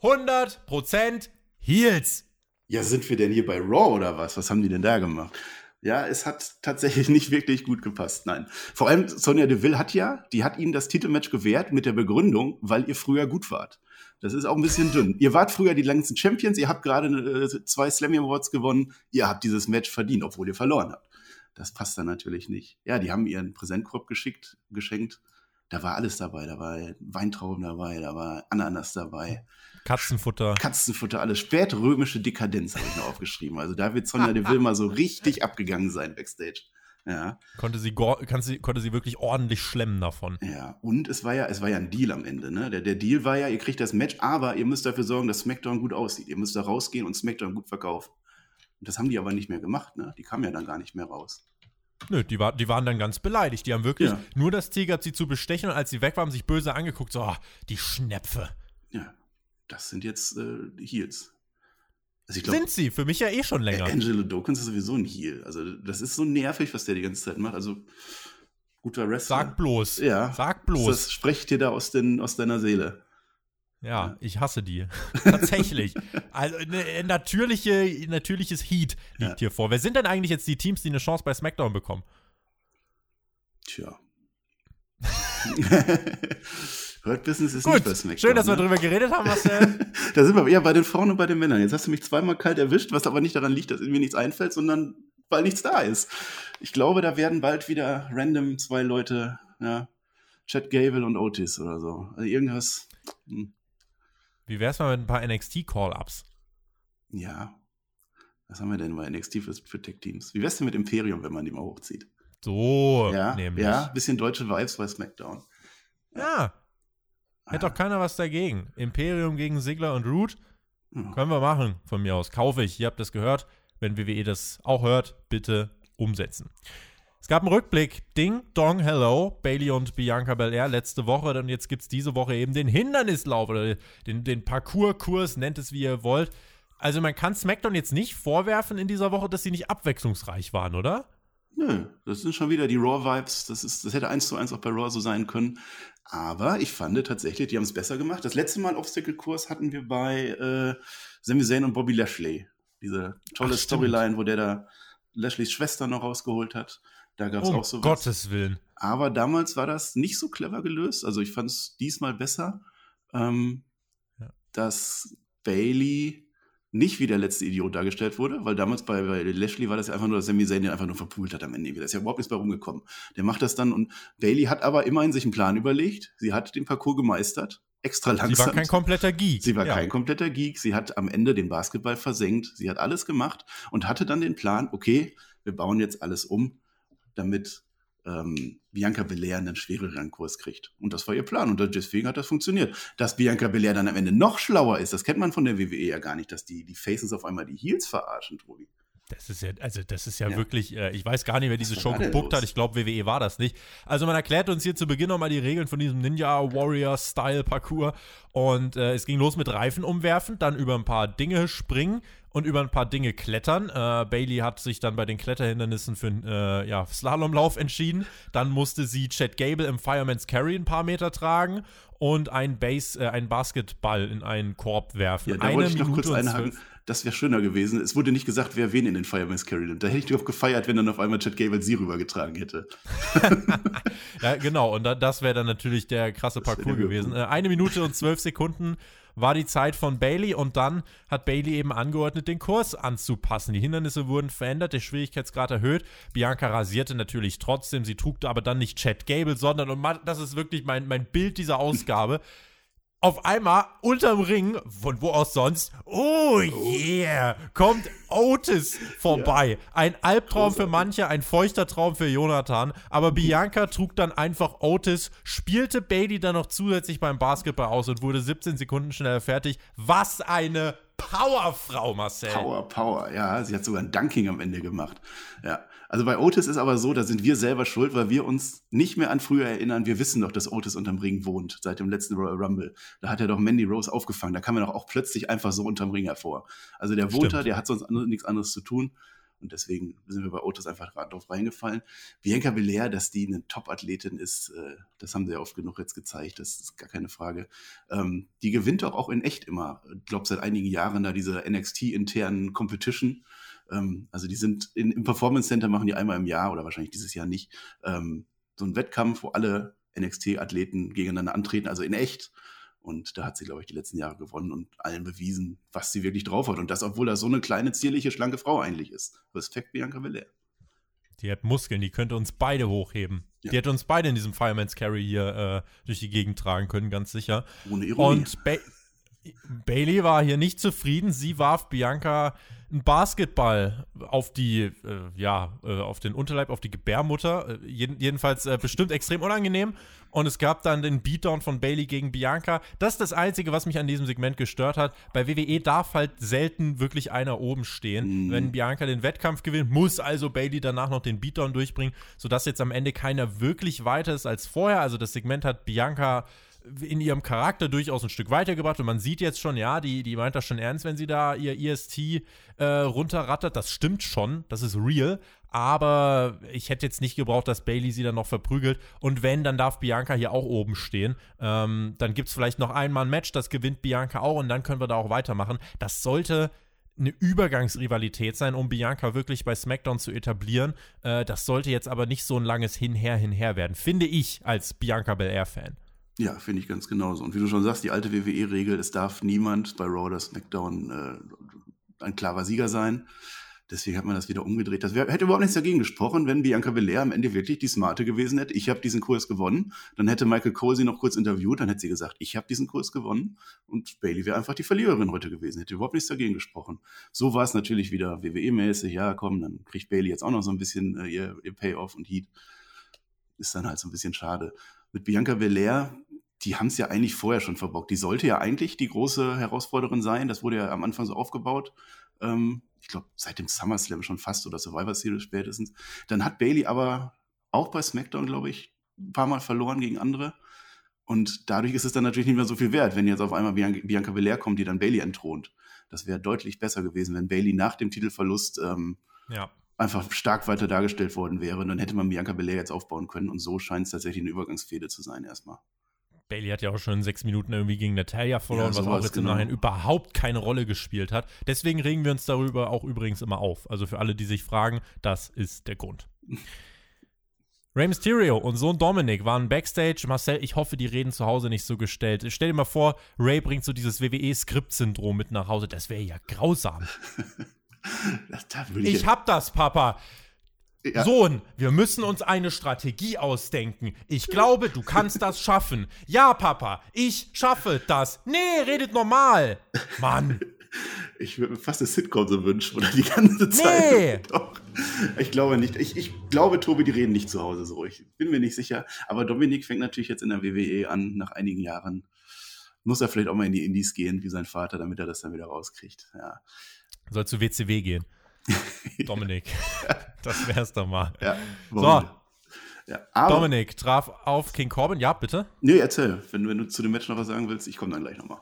100% Heels. Ja, sind wir denn hier bei Raw oder was? Was haben die denn da gemacht? Ja, es hat tatsächlich nicht wirklich gut gepasst. Nein. Vor allem Sonja Deville hat ja, die hat ihnen das Titelmatch gewährt mit der Begründung, weil ihr früher gut wart. Das ist auch ein bisschen dünn. Ihr wart früher die längsten Champions, ihr habt gerade äh, zwei Slammy Awards gewonnen, ihr habt dieses Match verdient, obwohl ihr verloren habt. Das passt dann natürlich nicht. Ja, die haben ihren Präsentkorb geschickt, geschenkt. Da war alles dabei. Da war Weintrauben dabei, da war Ananas dabei. Katzenfutter. Katzenfutter, alles spätrömische Dekadenz habe ich noch aufgeschrieben. Also da wird Sonja Deville mal so richtig abgegangen sein backstage. Ja, Konnte sie, sie, konnte sie wirklich ordentlich schlemmen davon. ja. Und es war ja, es war ja ein Deal am Ende. Ne? Der, der Deal war ja, ihr kriegt das Match, aber ihr müsst dafür sorgen, dass SmackDown gut aussieht. Ihr müsst da rausgehen und SmackDown gut verkaufen. Und das haben die aber nicht mehr gemacht. Ne? Die kamen ja dann gar nicht mehr raus. Nö, die, war, die waren dann ganz beleidigt. Die haben wirklich Ja. nur das Ziel gehabt, sie zu bestechen und als sie weg waren, sich böse angeguckt. So, ah, die Schnäpfe. Ja, das sind jetzt äh, Heels. Also ich glaube, Sind sie? Für mich ja eh schon länger. Angelo Dawkins ist sowieso ein Heel. Also das ist so nervig, was der die ganze Zeit macht. Also guter Wrestler. Sag bloß. Ja. Sag bloß. Das spricht dir da aus, den, aus deiner Seele. Ja, ich hasse die. Tatsächlich. Also ne, natürliche, natürliches Heat liegt Ja. hier vor. Wer sind denn eigentlich jetzt die Teams, die eine Chance bei SmackDown bekommen? Tja. Hurt Business ist Gut, nicht bei SmackDown. schön, dass wir ne? drüber geredet haben, Marcel. Da sind wir eher bei den Frauen und bei den Männern. Jetzt hast du mich zweimal kalt erwischt, was aber nicht daran liegt, dass mir nichts einfällt, sondern weil nichts da ist. Ich glaube, da werden bald wieder random zwei Leute, ja, Chad Gable und Otis oder so. Also irgendwas, hm, Wie wär's mal mit ein paar NXT-Call-Ups? ja. Was haben wir denn bei NXT für, für Tech-Teams? Wie wär's denn mit Imperium, wenn man die mal hochzieht? So, ja, nämlich. ja, bisschen deutsche Vibes bei SmackDown. Ja, hätte Ah. doch keiner was dagegen. Imperium gegen Sigler und Root, Hm. können wir machen, von mir aus. Kaufe ich, ihr habt das gehört. Wenn WWE das auch hört, bitte umsetzen. Es gab einen Rückblick. Ding, Dong, Hello, Bailey und Bianca Belair letzte Woche. Und jetzt gibt es diese Woche eben den Hindernislauf oder den, den Parcours-Kurs, nennt es wie ihr wollt. Also man kann SmackDown jetzt nicht vorwerfen in dieser Woche, dass sie nicht abwechslungsreich waren, oder? Nö, das sind schon wieder die Raw-Vibes. Das, ist, das hätte eins zu eins auch bei Raw so sein können. Aber ich fand tatsächlich, die haben es besser gemacht. Das letzte Mal Obstacle-Kurs hatten wir bei äh, Sami Zayn und Bobby Lashley. Diese tolle Ach. Storyline, wo der da Lashleys Schwester noch rausgeholt hat. Da gab es Um auch so Gottes Willen. Aber damals war das nicht so clever gelöst. Also ich fand es diesmal besser, ähm, Ja. dass Bailey nicht wie der letzte Idiot dargestellt wurde, weil damals bei, bei Lashley war das ja einfach nur, dass Sami Zayn den einfach nur verpult hat am Ende. Da ist ja überhaupt nichts bei rumgekommen. Der macht das dann und Bailey hat aber immerhin sich einen Plan überlegt. Sie hat den Parcours gemeistert, extra langsam. Sie war kein kompletter Geek. Sie war ja. kein kompletter Geek. Sie hat am Ende den Basketball versenkt. Sie hat alles gemacht und hatte dann den Plan, okay, wir bauen jetzt alles um, damit ähm, Bianca Belair einen schwereren Kurs kriegt. Und das war ihr Plan und deswegen hat das funktioniert. Dass Bianca Belair dann am Ende noch schlauer ist, das kennt man von der WWE ja gar nicht, dass die, die Faces auf einmal die Heels verarschen, Tobi. Das ist ja, also das ist ja, Ja. wirklich, äh, ich weiß gar nicht, wer diese Show gebuckt hat. Ich glaube, WWE war das nicht. Also man erklärt uns hier zu Beginn nochmal die Regeln von diesem Ninja Warrior Style Parcours. Und äh, es ging los mit Reifen umwerfen, dann über ein paar Dinge springen und über ein paar Dinge klettern. Äh, Bailey hat sich dann bei den Kletterhindernissen für einen äh, ja, Slalomlauf entschieden. Dann musste sie Chad Gable im Fireman's Carry ein paar Meter tragen und ein Base, äh, einen Basketball in einen Korb werfen. Ja, da wollte ich noch kurz und einhaken. das wäre schöner gewesen. Es wurde nicht gesagt, wer wen in den Fireman's Carry nimmt. Da hätte ich doch gefeiert, wenn dann auf einmal Chad Gable sie rübergetragen hätte. ja, genau. Und das wäre dann natürlich der krasse Parcours gewesen. Äh, eine Minute und zwölf Sekunden war die Zeit von Bailey und dann hat Bailey eben angeordnet, den Kurs anzupassen. Die Hindernisse wurden verändert, der Schwierigkeitsgrad erhöht. Bianca rasierte natürlich trotzdem, sie trug aber dann nicht Chad Gable, sondern, und das ist wirklich mein, mein Bild dieser Ausgabe, auf einmal unterm Ring, von wo aus sonst, oh yeah, kommt Otis vorbei. Ja. Ein Albtraum für manche, ein feuchter Traum für Jonathan. Aber Bianca trug dann einfach Otis, spielte Bailey dann noch zusätzlich beim Basketball aus und wurde 17 Sekunden schneller fertig. Was eine Powerfrau, Marcel. Power, Power, ja. Sie hat sogar ein Dunking am Ende gemacht. Ja. Also bei Otis ist aber so, da sind wir selber schuld, weil wir uns nicht mehr an früher erinnern. Wir wissen doch, dass Otis unterm Ring wohnt, seit dem letzten Royal Rumble. Da hat er doch Mandy Rose aufgefangen. Da kam er doch auch plötzlich einfach so unterm Ring hervor. Also der wohnt da, der hat sonst nichts anderes zu tun. Und deswegen sind wir bei Otis einfach drauf reingefallen. Bianca Belair, dass die eine Top-Athletin ist, äh, das haben sie ja oft genug jetzt gezeigt, das ist gar keine Frage. Ähm, die gewinnt doch auch in echt immer. Ich glaube, seit einigen Jahren da diese NXT-internen Competition. Ähm, also die sind in, im Performance Center machen die einmal im Jahr oder wahrscheinlich dieses Jahr nicht ähm, so einen Wettkampf, wo alle NXT-Athleten gegeneinander antreten, also in echt. Und da hat sie, glaube ich, die letzten Jahre gewonnen und allen bewiesen, was sie wirklich drauf hat. Und das, obwohl er so eine kleine, zierliche, schlanke Frau eigentlich ist. Respekt, Bianca Belair. Die hat Muskeln, die könnte uns beide hochheben. Ja. Die hätte uns beide in diesem Fireman's Carry hier äh, durch die Gegend tragen können, ganz sicher. Ohne Ironie. Und ba Bailey war hier nicht zufrieden. Sie warf Bianca einen Basketball auf die, äh, ja, äh, auf den Unterleib, auf die Gebärmutter. Äh, jeden, jedenfalls äh, bestimmt extrem unangenehm. Und es gab dann den Beatdown von Bailey gegen Bianca. Das ist das Einzige, was mich an diesem Segment gestört hat. Bei WWE darf halt selten wirklich einer oben stehen. Mhm. Wenn Bianca den Wettkampf gewinnt, muss also Bailey danach noch den Beatdown durchbringen, sodass jetzt am Ende keiner wirklich weiter ist als vorher. Also das Segment hat Bianca in ihrem Charakter durchaus ein Stück weitergebracht und man sieht jetzt schon, ja, die, die meint das schon ernst, wenn sie da ihr EST äh, runterrattert. Das stimmt schon, das ist real, aber ich hätte jetzt nicht gebraucht, dass Bailey sie dann noch verprügelt. Und wenn, dann darf Bianca hier auch oben stehen. Ähm, dann gibt es vielleicht noch einmal ein Match, das gewinnt Bianca auch und dann können wir da auch weitermachen. Das sollte eine Übergangsrivalität sein, um Bianca wirklich bei SmackDown zu etablieren. Äh, das sollte jetzt aber nicht so ein langes Hinher, Hinher werden, finde ich als Bianca Belair-Fan. Ja, finde ich ganz genauso. Und wie du schon sagst, die alte WWE-Regel, es darf niemand bei Raw oder SmackDown äh, ein klarer Sieger sein. Deswegen hat man das wieder umgedreht. Das wär, hätte überhaupt nichts dagegen gesprochen, wenn Bianca Belair am Ende wirklich die Smarte gewesen hätte. Ich habe diesen Kurs gewonnen. Dann hätte Michael Cole sie noch kurz interviewt. Dann hätte sie gesagt, ich habe diesen Kurs gewonnen. Und Bailey wäre einfach die Verliererin heute gewesen. Hätte überhaupt nichts dagegen gesprochen. So war es natürlich wieder WWE-mäßig. Ja, komm, dann kriegt Bailey jetzt auch noch so ein bisschen äh, ihr, ihr Payoff und Heat. Ist dann halt so ein bisschen schade. Mit Bianca Belair die haben es ja eigentlich vorher schon verbockt. Die sollte ja eigentlich die große Herausforderin sein. Das wurde ja am Anfang so aufgebaut. Ähm, ich glaube, seit dem SummerSlam schon fast oder Survivor Series spätestens. Dann hat Bailey aber auch bei SmackDown, glaube ich, ein paar Mal verloren gegen andere. Und dadurch ist es dann natürlich nicht mehr so viel wert, wenn jetzt auf einmal Bianca Belair kommt, die dann Bailey entthront. Das wäre deutlich besser gewesen, wenn Bailey nach dem Titelverlust ähm, ja. einfach stark weiter dargestellt worden wäre. Und dann hätte man Bianca Belair jetzt aufbauen können. Und so scheint es tatsächlich eine Übergangsfehde zu sein erstmal. Bailey hat ja auch schon in sechs Minuten irgendwie gegen Natalia verloren, ja, was auch jetzt genau. im Nachhinein überhaupt keine Rolle gespielt hat. Deswegen regen wir uns darüber auch übrigens immer auf. Also für alle, die sich fragen, das ist der Grund. Rey Mysterio und Sohn Dominic waren backstage. Marcel, ich hoffe, die reden zu Hause nicht so gestellt. Stell dir mal vor, Ray bringt so dieses WWE-Skript-Syndrom mit nach Hause. Das wäre ja grausam. ich, ich hab das, Papa. Ja. Sohn, wir müssen uns eine Strategie ausdenken. Ich glaube, du kannst das schaffen. Ja, Papa, ich schaffe das. Nee, redet normal. Mann. Ich würde mir fast eine Sitcom so wünschen, oder die ganze Zeit. Nee. Doch. Ich glaube nicht. Ich, ich glaube, Tobi, die reden nicht zu Hause so. Ich bin mir nicht sicher. Aber Dominik fängt natürlich jetzt in der WWE an, nach einigen Jahren. Muss er vielleicht auch mal in die Indies gehen, wie sein Vater, damit er das dann wieder rauskriegt. Ja. Soll zu WCW gehen. Dominik. das wär's doch mal. Ja, so. Ja, Dominik traf auf King Corbin. Ja, bitte? Nee, erzähl. Wenn, wenn du zu dem Match noch was sagen willst, ich komme dann gleich nochmal.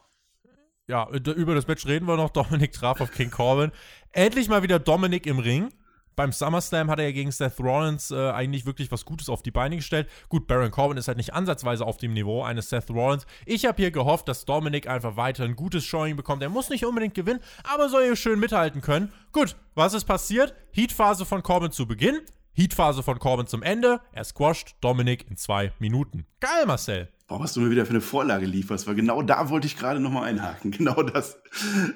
Ja, über das Match reden wir noch. Dominik traf auf King Corbin. Endlich mal wieder Dominik im Ring. Beim SummerSlam hat er gegen Seth Rollins äh, eigentlich wirklich was Gutes auf die Beine gestellt. Gut, Baron Corbin ist halt nicht ansatzweise auf dem Niveau eines Seth Rollins. Ich habe hier gehofft, dass Dominic einfach weiter ein gutes Showing bekommt. Er muss nicht unbedingt gewinnen, aber soll hier schön mithalten können. Gut, was ist passiert? Heatphase von Corbin zu Beginn. Heatphase von Corbin zum Ende. Er squasht Dominic in zwei Minuten. Geil, Marcel. Boah, was du mir wieder für eine Vorlage lieferst, weil genau da wollte ich gerade nochmal einhaken. Genau das.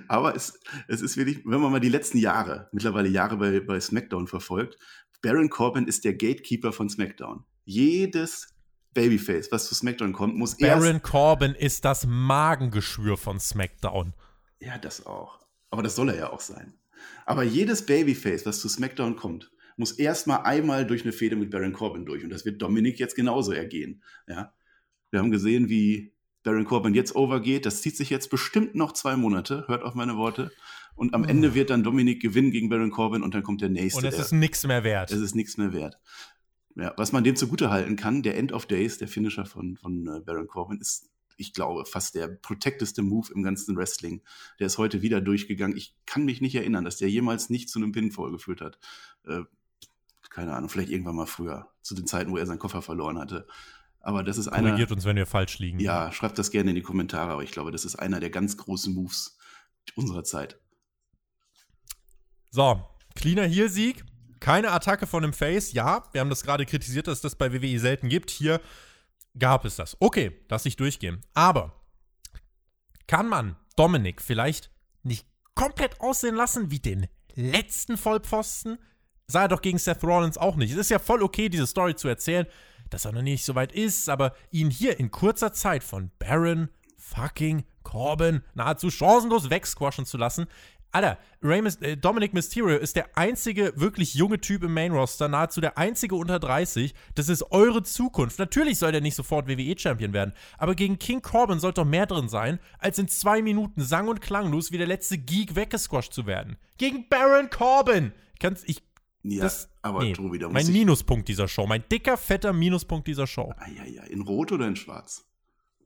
Aber es, es ist wirklich, wenn man mal die letzten Jahre, mittlerweile Jahre bei, bei SmackDown verfolgt, Baron Corbin ist der Gatekeeper von SmackDown. Jedes Babyface, was zu SmackDown kommt, muss Baron erst. Baron Corbin ist das Magengeschwür von SmackDown. Ja, das auch. Aber das soll er ja auch sein. Aber jedes Babyface, was zu SmackDown kommt, muss erstmal einmal durch eine Fehde mit Baron Corbin durch. Und das wird Dominik jetzt genauso ergehen. Ja? Wir haben gesehen, wie Baron Corbin jetzt overgeht. Das zieht sich jetzt bestimmt noch zwei Monate. Hört auf meine Worte. Und am Ende wird dann Dominik gewinnen gegen Baron Corbin und dann kommt der nächste. Und es ist nichts mehr wert. Es ist nichts mehr wert. Ja, was man dem zugute halten kann, der End of Days, der Finisher von, von äh, Baron Corbin, ist, ich glaube, fast der protecteste Move im ganzen Wrestling. Der ist heute wieder durchgegangen. Ich kann mich nicht erinnern, dass der jemals nicht zu einem Pinfall geführt hat. Äh, keine Ahnung, vielleicht irgendwann mal früher, zu den Zeiten, wo er seinen Koffer verloren hatte. Aber das ist einer. Korrigiert uns, wenn wir falsch liegen. Ja, schreibt das gerne in die Kommentare, aber ich glaube, das ist einer der ganz großen Moves unserer Zeit. So, cleaner Heel-Sieg. Keine Attacke von dem Face. Ja, wir haben das gerade kritisiert, dass es das bei WWE selten gibt. Hier gab es das. Okay, lass ich durchgehen. Aber kann man Dominik vielleicht nicht komplett aussehen lassen wie den letzten Vollpfosten? Sah er doch gegen Seth Rollins auch nicht. Es ist ja voll okay, diese Story zu erzählen dass er noch nicht so weit ist, aber ihn hier in kurzer Zeit von Baron fucking Corbin nahezu chancenlos wegsquashen zu lassen. Alter, Rey, äh, Dominic Mysterio ist der einzige wirklich junge Typ im Main Roster, nahezu der einzige unter 30. Das ist eure Zukunft. Natürlich soll der nicht sofort WWE-Champion werden, aber gegen King Corbin sollte doch mehr drin sein, als in zwei Minuten sang- und klanglos wie der letzte Geek weggesquasht zu werden. Gegen Baron Corbin! Ich ja, das, aber nee, Tobi, da Mein ich... Minuspunkt dieser Show, mein dicker, fetter Minuspunkt dieser Show. Ah, ja, ja. In Rot oder in Schwarz?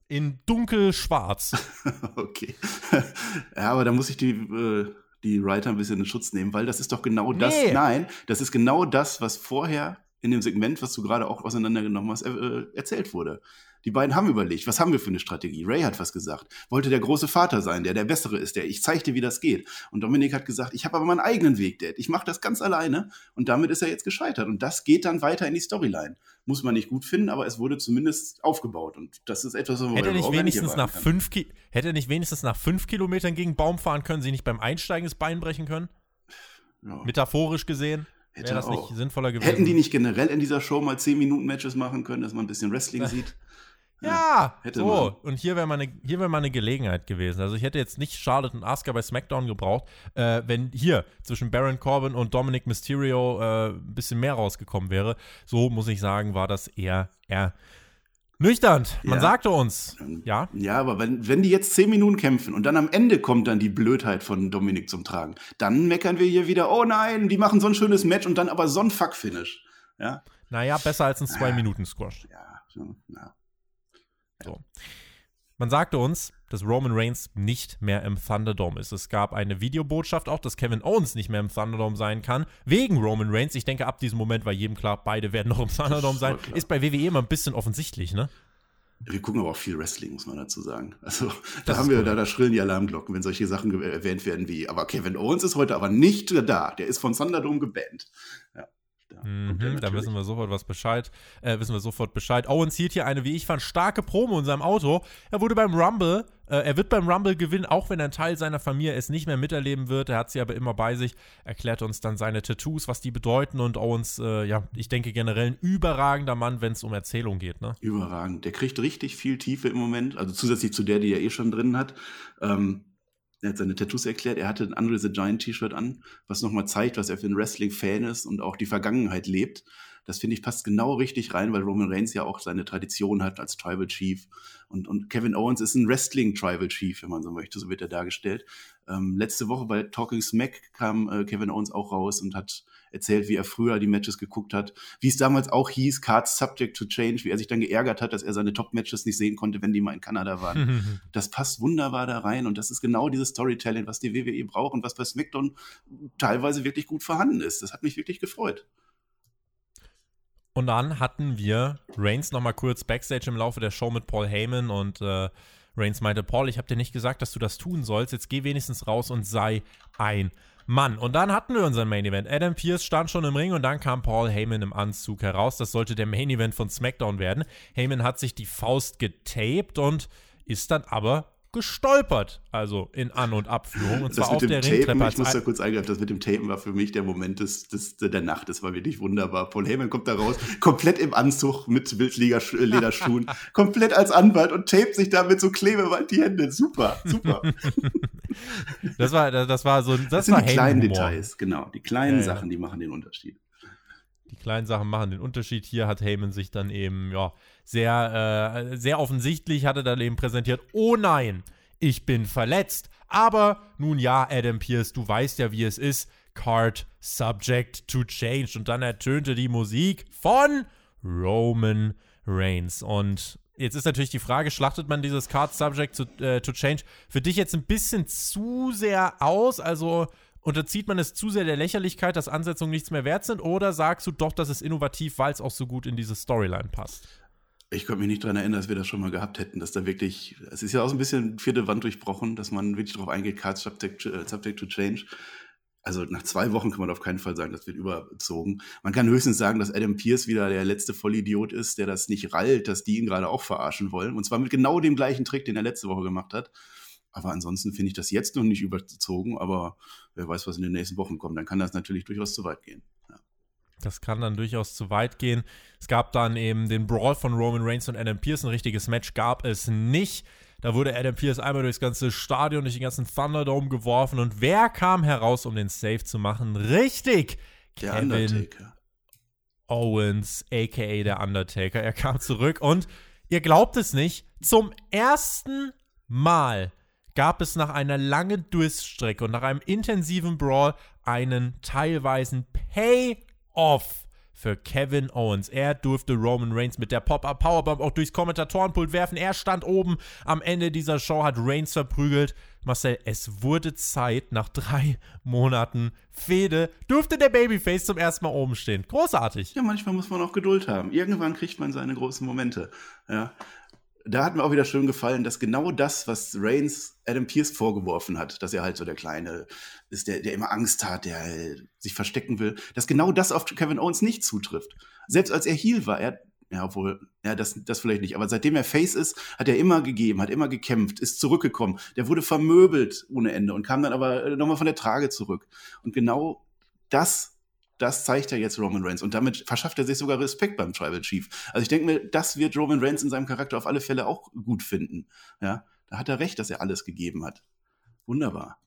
In dunkel-schwarz. okay. ja, aber da muss ich die, äh, die Writer ein bisschen in Schutz nehmen, weil das ist doch genau das. Nee. Nein, das ist genau das, was vorher in dem Segment, was du gerade auch auseinandergenommen hast, äh, erzählt wurde. Die beiden haben überlegt, was haben wir für eine Strategie? Ray hat was gesagt, wollte der große Vater sein, der der Bessere ist, der ich zeige dir, wie das geht. Und Dominik hat gesagt, ich habe aber meinen eigenen Weg, Dad. Ich mache das ganz alleine. Und damit ist er jetzt gescheitert. Und das geht dann weiter in die Storyline. Muss man nicht gut finden, aber es wurde zumindest aufgebaut. Und das ist etwas, was man hätte nicht wenigstens nach fünf Hätte er nicht wenigstens nach fünf Kilometern gegen Baum fahren können, sie nicht beim Einsteigen das Bein brechen können? Ja. Metaphorisch gesehen. Wäre das auch. nicht sinnvoller gewesen? Hätten die nicht generell in dieser Show mal 10 Minuten Matches machen können, dass man ein bisschen Wrestling sieht? Ja, hätte so. Man. Und hier wäre mal, eine, wär mal eine Gelegenheit gewesen. Also ich hätte jetzt nicht Charlotte und Asuka bei SmackDown gebraucht, äh, wenn hier zwischen Baron Corbin und Dominic Mysterio äh, ein bisschen mehr rausgekommen wäre. So muss ich sagen, war das eher, eher nüchtern. Man ja. sagte uns. Ja. Ja, aber wenn, wenn die jetzt zehn Minuten kämpfen und dann am Ende kommt dann die Blödheit von Dominic zum Tragen, dann meckern wir hier wieder, oh nein, die machen so ein schönes Match und dann aber so ein Fuck-Finish. Ja. Naja, besser als ein Zwei-Minuten-Squash. Ja, ja. So. Man sagte uns, dass Roman Reigns nicht mehr im Thunderdome ist. Es gab eine Videobotschaft auch, dass Kevin Owens nicht mehr im Thunderdome sein kann, wegen Roman Reigns. Ich denke, ab diesem Moment war jedem klar, beide werden noch im Thunderdome sein. Ist bei WWE immer ein bisschen offensichtlich, ne? Wir gucken aber auch viel Wrestling, muss man dazu sagen. Also da haben wir, cool. da, da schrillen die Alarmglocken, wenn solche Sachen erwähnt werden wie, aber Kevin Owens ist heute aber nicht da. Der ist von Thunderdome gebannt. Da, mhm, da wissen wir sofort was Bescheid. Äh, wissen wir sofort Bescheid. Owens hielt hier eine, wie ich fand, starke Promo in seinem Auto. Er wurde beim Rumble, äh, er wird beim Rumble gewinnen, auch wenn ein Teil seiner Familie es nicht mehr miterleben wird. Er hat sie aber immer bei sich. Erklärt uns dann seine Tattoos, was die bedeuten. Und Owens, äh, ja, ich denke generell ein überragender Mann, wenn es um Erzählung geht. Ne? Überragend. Der kriegt richtig viel Tiefe im Moment, also zusätzlich zu der, die er eh schon drin hat. Ähm, er hat seine Tattoos erklärt. Er hatte ein Andre the Giant T-Shirt an, was nochmal zeigt, was er für ein Wrestling-Fan ist und auch die Vergangenheit lebt. Das finde ich passt genau richtig rein, weil Roman Reigns ja auch seine Tradition hat als Tribal Chief. Und, und Kevin Owens ist ein Wrestling Tribal Chief, wenn man so möchte, so wird er dargestellt. Ähm, letzte Woche bei Talking Smack kam äh, Kevin Owens auch raus und hat erzählt, wie er früher die Matches geguckt hat, wie es damals auch hieß, Cards Subject to Change, wie er sich dann geärgert hat, dass er seine Top-Matches nicht sehen konnte, wenn die mal in Kanada waren. das passt wunderbar da rein und das ist genau dieses Storytelling, was die WWE braucht und was bei SmackDown teilweise wirklich gut vorhanden ist. Das hat mich wirklich gefreut. Und dann hatten wir Reigns nochmal kurz Backstage im Laufe der Show mit Paul Heyman und äh, Reigns meinte, Paul, ich habe dir nicht gesagt, dass du das tun sollst. Jetzt geh wenigstens raus und sei ein Mann. Und dann hatten wir unseren Main Event. Adam Pierce stand schon im Ring und dann kam Paul Heyman im Anzug heraus. Das sollte der Main Event von SmackDown werden. Heyman hat sich die Faust getaped und ist dann aber gestolpert, also in An- und Abführung. Und das zwar auf der Tapen, Ringtreppe. Ich muss da kurz eingreifen, das mit dem Tapen war für mich der Moment des, des, der Nacht. Das war wirklich wunderbar. Paul Heyman kommt da raus, komplett im Anzug mit Wildlederschuhen, komplett als Anwalt und tapet sich da mit so Klebeband die Hände. Super, super. das war, das war so, das, das sind war die kleinen. Details, genau. Die kleinen ja. Sachen, die machen den Unterschied. Die kleinen Sachen machen den Unterschied. Hier hat Heyman sich dann eben, ja, sehr, äh, sehr offensichtlich hat er dann eben präsentiert, oh nein, ich bin verletzt. Aber nun ja, Adam Pierce, du weißt ja, wie es ist. Card subject to change. Und dann ertönte die Musik von Roman Reigns. Und jetzt ist natürlich die Frage, schlachtet man dieses Card subject to, äh, to change für dich jetzt ein bisschen zu sehr aus? Also unterzieht man es zu sehr der Lächerlichkeit, dass Ansetzungen nichts mehr wert sind? Oder sagst du doch, das ist innovativ, weil es auch so gut in diese Storyline passt? Ich konnte mich nicht daran erinnern, dass wir das schon mal gehabt hätten, dass da wirklich, es ist ja auch so ein bisschen vierte Wand durchbrochen, dass man wirklich darauf eingeht, Cards subject, äh, subject to change. Also nach zwei Wochen kann man auf keinen Fall sagen, das wird überzogen. Man kann höchstens sagen, dass Adam Pierce wieder der letzte Vollidiot ist, der das nicht rallt, dass die ihn gerade auch verarschen wollen. Und zwar mit genau dem gleichen Trick, den er letzte Woche gemacht hat. Aber ansonsten finde ich das jetzt noch nicht überzogen, aber wer weiß, was in den nächsten Wochen kommt. Dann kann das natürlich durchaus zu weit gehen. Ja. Das kann dann durchaus zu weit gehen. Es gab dann eben den Brawl von Roman Reigns und Adam Pierce. Ein richtiges Match gab es nicht. Da wurde Adam Pierce einmal durchs ganze Stadion, durch den ganzen Thunderdome geworfen. Und wer kam heraus, um den Save zu machen? Richtig! Der Kevin Undertaker. Owens, aka der Undertaker. Er kam zurück und ihr glaubt es nicht, zum ersten Mal gab es nach einer langen Durststrecke und nach einem intensiven Brawl einen teilweisen Pay-Off für Kevin Owens. Er durfte Roman Reigns mit der Pop-Up Powerbomb auch durchs Kommentatorenpult werfen. Er stand oben. Am Ende dieser Show hat Reigns verprügelt. Marcel, es wurde Zeit, nach drei Monaten Fehde durfte der Babyface zum ersten Mal oben stehen. Großartig. Ja, manchmal muss man auch Geduld haben. Irgendwann kriegt man seine großen Momente. Ja. Da hat mir auch wieder schön gefallen, dass genau das, was Reigns Adam Pierce vorgeworfen hat, dass er halt so der Kleine ist, der, der immer Angst hat, der sich verstecken will, dass genau das auf Kevin Owens nicht zutrifft. Selbst als er Heel war, er, ja, obwohl, ja, das, das vielleicht nicht, aber seitdem er Face ist, hat er immer gegeben, hat immer gekämpft, ist zurückgekommen. Der wurde vermöbelt ohne Ende und kam dann aber nochmal von der Trage zurück. Und genau das das zeigt er jetzt Roman Reigns und damit verschafft er sich sogar Respekt beim Tribal Chief. Also ich denke mir, das wird Roman Reigns in seinem Charakter auf alle Fälle auch gut finden. Ja, da hat er recht, dass er alles gegeben hat. Wunderbar.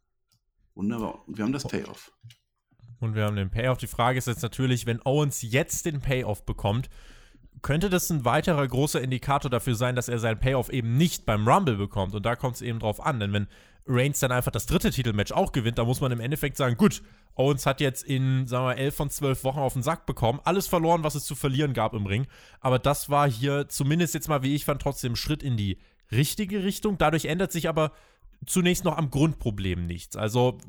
Wunderbar. Und wir haben das Payoff. Und wir haben den Payoff. Die Frage ist jetzt natürlich, wenn Owens jetzt den Payoff bekommt, könnte das ein weiterer großer Indikator dafür sein, dass er seinen Payoff eben nicht beim Rumble bekommt. Und da kommt es eben drauf an. Denn wenn Reigns dann einfach das dritte Titelmatch auch gewinnt, da muss man im Endeffekt sagen, gut, Owens hat jetzt in, sagen wir, elf von zwölf Wochen auf den Sack bekommen, alles verloren, was es zu verlieren gab im Ring. Aber das war hier zumindest jetzt mal, wie ich fand, trotzdem Schritt in die richtige Richtung. Dadurch ändert sich aber zunächst noch am Grundproblem nichts. Also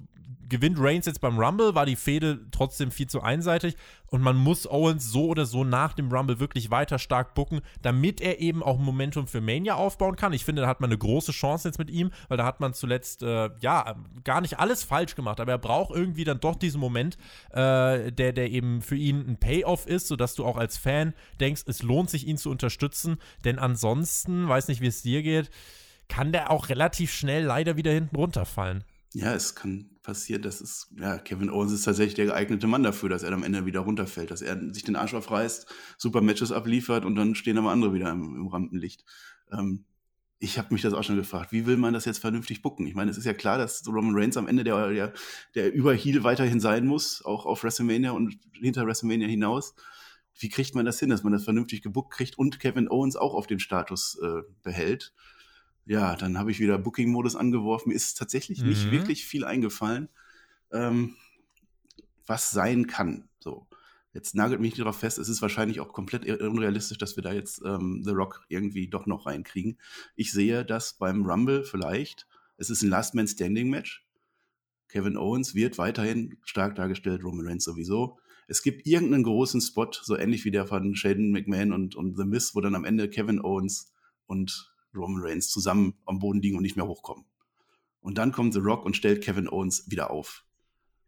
gewinnt Reigns jetzt beim Rumble, war die Fehde trotzdem viel zu einseitig und man muss Owens so oder so nach dem Rumble wirklich weiter stark bucken, damit er eben auch Momentum für Mania aufbauen kann. Ich finde, da hat man eine große Chance jetzt mit ihm, weil da hat man zuletzt, äh, ja, gar nicht alles falsch gemacht, aber er braucht irgendwie dann doch diesen Moment, äh, der, der eben für ihn ein Payoff ist, sodass du auch als Fan denkst, es lohnt sich, ihn zu unterstützen, denn ansonsten, weiß nicht, wie es dir geht, kann der auch relativ schnell leider wieder hinten runterfallen. Ja, es kann passieren, dass es, ja, Kevin Owens ist tatsächlich der geeignete Mann dafür, dass er am Ende wieder runterfällt, dass er sich den Arsch aufreißt, super Matches abliefert und dann stehen aber andere wieder im, im Rampenlicht. Ähm, ich habe mich das auch schon gefragt, wie will man das jetzt vernünftig bucken? Ich meine, es ist ja klar, dass Roman Reigns am Ende der, der, der Überheal weiterhin sein muss, auch auf WrestleMania und hinter WrestleMania hinaus. wie kriegt man das hin, dass man das vernünftig gebuckt kriegt und Kevin Owens auch auf den Status äh, behält? Ja, dann habe ich wieder Booking-Modus angeworfen. Mir ist tatsächlich mhm. nicht wirklich viel eingefallen, ähm, was sein kann. So. Jetzt nagelt mich nicht darauf fest, es ist wahrscheinlich auch komplett unrealistisch, dass wir da jetzt ähm, The Rock irgendwie doch noch reinkriegen. Ich sehe das beim Rumble vielleicht. Es ist ein Last Man Standing Match. Kevin Owens wird weiterhin stark dargestellt, Roman Reigns sowieso es gibt irgendeinen großen Spot, so ähnlich wie der von Shaden McMahon und, und The Miz, wo dann am Ende Kevin Owens und Roman Reigns zusammen am Boden liegen und nicht mehr hochkommen. Und dann kommt The Rock und stellt Kevin Owens wieder auf.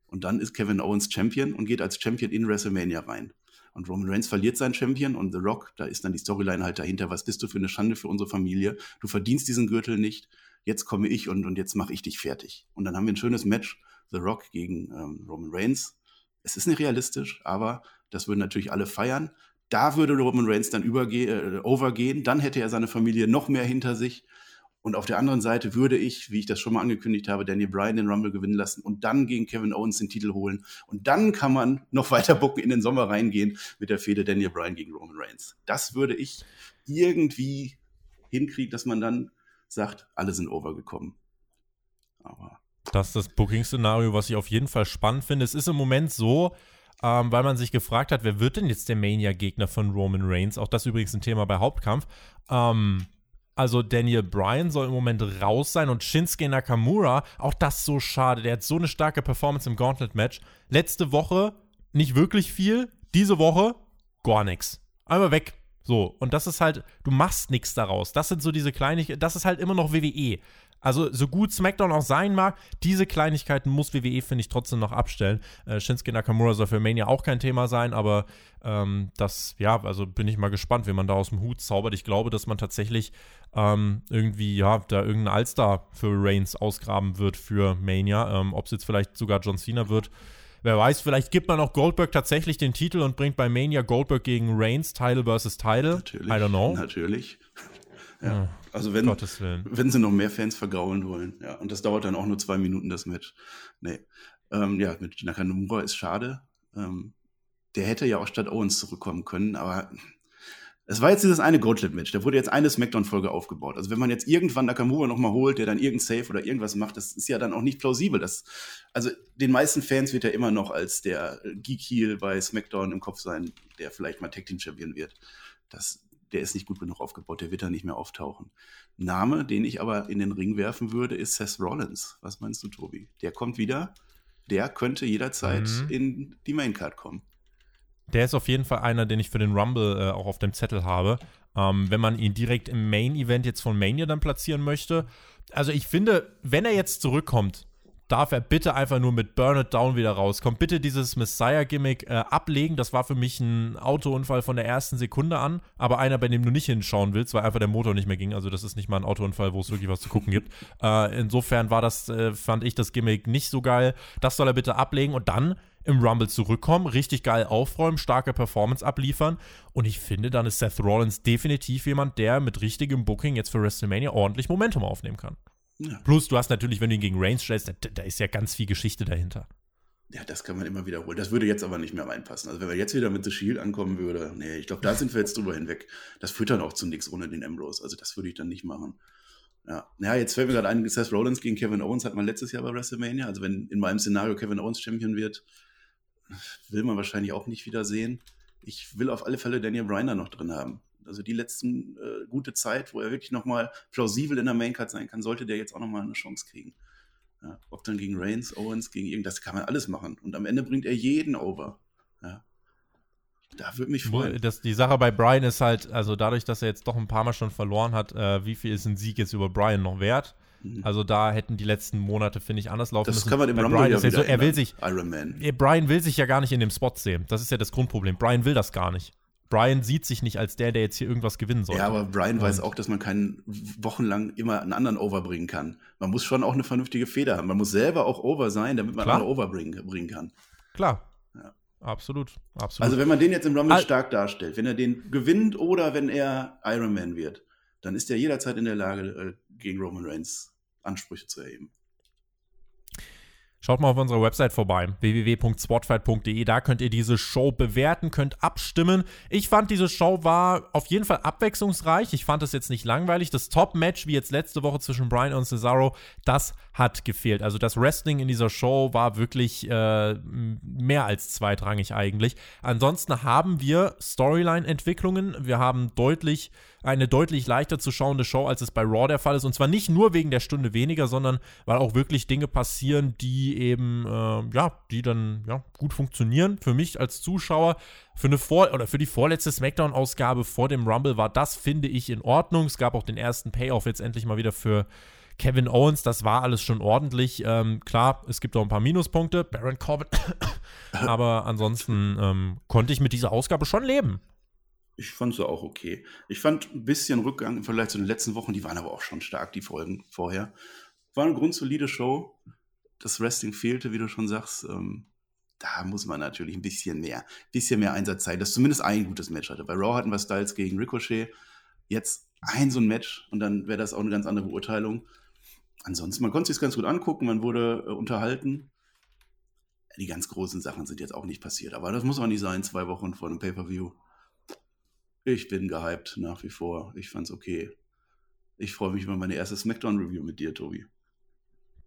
Und dann ist Kevin Owens Champion und geht als Champion in WrestleMania rein. Und Roman Reigns verliert seinen Champion und The Rock, da ist dann die Storyline halt dahinter, was bist du für eine Schande für unsere Familie? Du verdienst diesen Gürtel nicht, jetzt komme ich und, und jetzt mache ich dich fertig. Und dann haben wir ein schönes Match, The Rock gegen ähm, Roman Reigns. Es ist nicht realistisch, aber das würden natürlich alle feiern. Da würde Roman Reigns dann äh, overgehen, dann hätte er seine Familie noch mehr hinter sich. Und auf der anderen Seite würde ich, wie ich das schon mal angekündigt habe, Daniel Bryan den Rumble gewinnen lassen und dann gegen Kevin Owens den Titel holen. Und dann kann man noch weiter bucken in den Sommer reingehen mit der Fehde Daniel Bryan gegen Roman Reigns. Das würde ich irgendwie hinkriegen, dass man dann sagt, alle sind overgekommen. Aber das ist das Booking-Szenario, was ich auf jeden Fall spannend finde. Es ist im Moment so, ähm, weil man sich gefragt hat, wer wird denn jetzt der Mania-Gegner von Roman Reigns? Auch das übrigens ein Thema bei Hauptkampf. Ähm, also Daniel Bryan soll im Moment raus sein und Shinsuke Nakamura, auch das so schade. Der hat so eine starke Performance im Gauntlet-Match. Letzte Woche nicht wirklich viel, diese Woche gar nichts. Einmal weg. So, und das ist halt, du machst nichts daraus. Das sind so diese Kleinigkeiten, das ist halt immer noch WWE. Also, so gut SmackDown auch sein mag, diese Kleinigkeiten muss WWE, finde ich, trotzdem noch abstellen. Äh, Shinsuke Nakamura soll für Mania auch kein Thema sein, aber ähm, das, ja, also bin ich mal gespannt, wie man da aus dem Hut zaubert. Ich glaube, dass man tatsächlich ähm, irgendwie, ja, da irgendeinen Allstar für Reigns ausgraben wird für Mania. Ähm, Ob es jetzt vielleicht sogar John Cena wird, wer weiß, vielleicht gibt man auch Goldberg tatsächlich den Titel und bringt bei Mania Goldberg gegen Reigns, Title versus Title. Natürlich. I don't know. Natürlich. Ja. Also wenn, wenn sie noch mehr Fans vergaulen wollen. Ja, und das dauert dann auch nur zwei Minuten, das Match. Nee. Ähm, ja, mit Nakamura ist schade. Ähm, der hätte ja auch statt Owens zurückkommen können, aber es war jetzt dieses eine Gauntlet-Match. Da wurde jetzt eine Smackdown-Folge aufgebaut. Also wenn man jetzt irgendwann Nakamura nochmal holt, der dann irgendein Safe oder irgendwas macht, das ist ja dann auch nicht plausibel. Das, also den meisten Fans wird er immer noch als der Geek-Heel bei Smackdown im Kopf sein, der vielleicht mal Tag-Team-Champion wird. Das, der ist nicht gut genug aufgebaut, der wird da nicht mehr auftauchen. Name, den ich aber in den Ring werfen würde, ist Seth Rollins. Was meinst du, Tobi? Der kommt wieder. Der könnte jederzeit mhm. in die Maincard kommen. Der ist auf jeden Fall einer, den ich für den Rumble äh, auch auf dem Zettel habe. Ähm, wenn man ihn direkt im Main-Event jetzt von Mania dann platzieren möchte. Also ich finde, wenn er jetzt zurückkommt, darf er bitte einfach nur mit Burn It Down wieder rauskommen. Bitte dieses Messiah-Gimmick äh, ablegen. Das war für mich ein Autounfall von der ersten Sekunde an, aber einer, bei dem du nicht hinschauen willst, weil einfach der Motor nicht mehr ging. Also das ist nicht mal ein Autounfall, wo es wirklich was zu gucken gibt. Äh, insofern war das, äh, fand ich das Gimmick nicht so geil. Das soll er bitte ablegen und dann im Rumble zurückkommen, richtig geil aufräumen, starke Performance abliefern. Und ich finde, dann ist Seth Rollins definitiv jemand, der mit richtigem Booking jetzt für WrestleMania ordentlich Momentum aufnehmen kann. Ja. Plus, du hast natürlich, wenn du ihn gegen Reigns stellst, da, da, ist ja ganz viel Geschichte dahinter. Ja, das kann man immer wiederholen. Das würde jetzt aber nicht mehr reinpassen. Also, wenn wir jetzt wieder mit The Shield ankommen würde, nee, ich glaube, da sind wir jetzt drüber hinweg. Das führt dann auch zu nichts ohne den Ambrose. Also, das würde ich dann nicht machen. Ja, ja jetzt fällt mir gerade ein, Seth Rollins gegen Kevin Owens hat man letztes Jahr bei WrestleMania. Also, wenn in meinem Szenario Kevin Owens Champion wird, will man wahrscheinlich auch nicht wieder sehen. Ich will auf alle Fälle Daniel Bryan da noch drin haben. Also die letzten äh, gute Zeit, wo er wirklich nochmal plausibel in der Maincard sein kann, sollte der jetzt auch nochmal eine Chance kriegen. Ja, ob dann gegen Reigns, Owens, gegen irgendwas, kann man alles machen. Und am Ende bringt er jeden over. Ja. Da würde mich freuen. Das, die Sache bei Brian ist halt, also dadurch, dass er jetzt doch ein paar Mal schon verloren hat, äh, wie viel ist ein Sieg jetzt über Brian noch wert? Mhm. Also da hätten die letzten Monate, finde ich, anders laufen das müssen. Das kann man im Rumble Brian ja so, er will sich, Iron Man. Brian will sich ja gar nicht in dem Spot sehen. Das ist ja das Grundproblem. Brian will das gar nicht. Brian sieht sich nicht als der, der jetzt hier irgendwas gewinnen soll. Ja, aber Brian und weiß auch, dass man keinen wochenlang immer einen anderen overbringen kann. Man muss schon auch eine vernünftige Feder haben. Man muss selber auch over sein, damit man Klar. andere overbringen kann. Klar. Ja. Absolut, absolut. Also wenn man den jetzt im Rumble Al stark darstellt, wenn er den gewinnt oder wenn er Iron Man wird, dann ist er jederzeit in der Lage, äh, gegen Roman Reigns Ansprüche zu erheben. Schaut mal auf unserer Website vorbei, www.sportfight.de. Da könnt ihr diese Show bewerten, könnt abstimmen. Ich fand, diese Show war auf jeden Fall abwechslungsreich. Ich fand es jetzt nicht langweilig. Das Top-Match, wie jetzt letzte Woche zwischen Brian und Cesaro, das hat gefehlt. Also das Wrestling in dieser Show war wirklich äh, mehr als zweitrangig eigentlich. Ansonsten haben wir Storyline-Entwicklungen. Wir haben deutlich eine deutlich leichter zu schauende Show, als es bei Raw der Fall ist. Und zwar nicht nur wegen der Stunde weniger, sondern weil auch wirklich Dinge passieren, die eben, äh, ja, die dann ja, gut funktionieren. Für mich als Zuschauer, für eine Vor oder für die vorletzte SmackDown-Ausgabe vor dem Rumble war das, finde ich, in Ordnung. Es gab auch den ersten Payoff jetzt endlich mal wieder für Kevin Owens, das war alles schon ordentlich. Ähm, klar, es gibt auch ein paar Minuspunkte, Baron Corbin, aber ansonsten ähm, konnte ich mit dieser Ausgabe schon leben. Ich fand sie auch okay. Ich fand ein bisschen Rückgang im Vergleich zu den letzten Wochen, die waren aber auch schon stark, die Folgen vorher. War eine grundsolide Show. Das Wrestling fehlte, wie du schon sagst. Ähm, da muss man natürlich ein bisschen mehr, bisschen mehr Einsatz zeigen, dass zumindest ein gutes Match hatte. Bei Raw hatten wir Styles gegen Ricochet. Jetzt ein so ein Match und dann wäre das auch eine ganz andere Beurteilung. Ansonsten, man konnte sich ganz gut angucken, man wurde äh, unterhalten. Die ganz großen Sachen sind jetzt auch nicht passiert, aber das muss auch nicht sein, zwei Wochen vor einem Pay-Per-View. Ich bin gehypt nach wie vor. Ich fand's okay. Ich freue mich über meine erste Smackdown-Review mit dir, Tobi.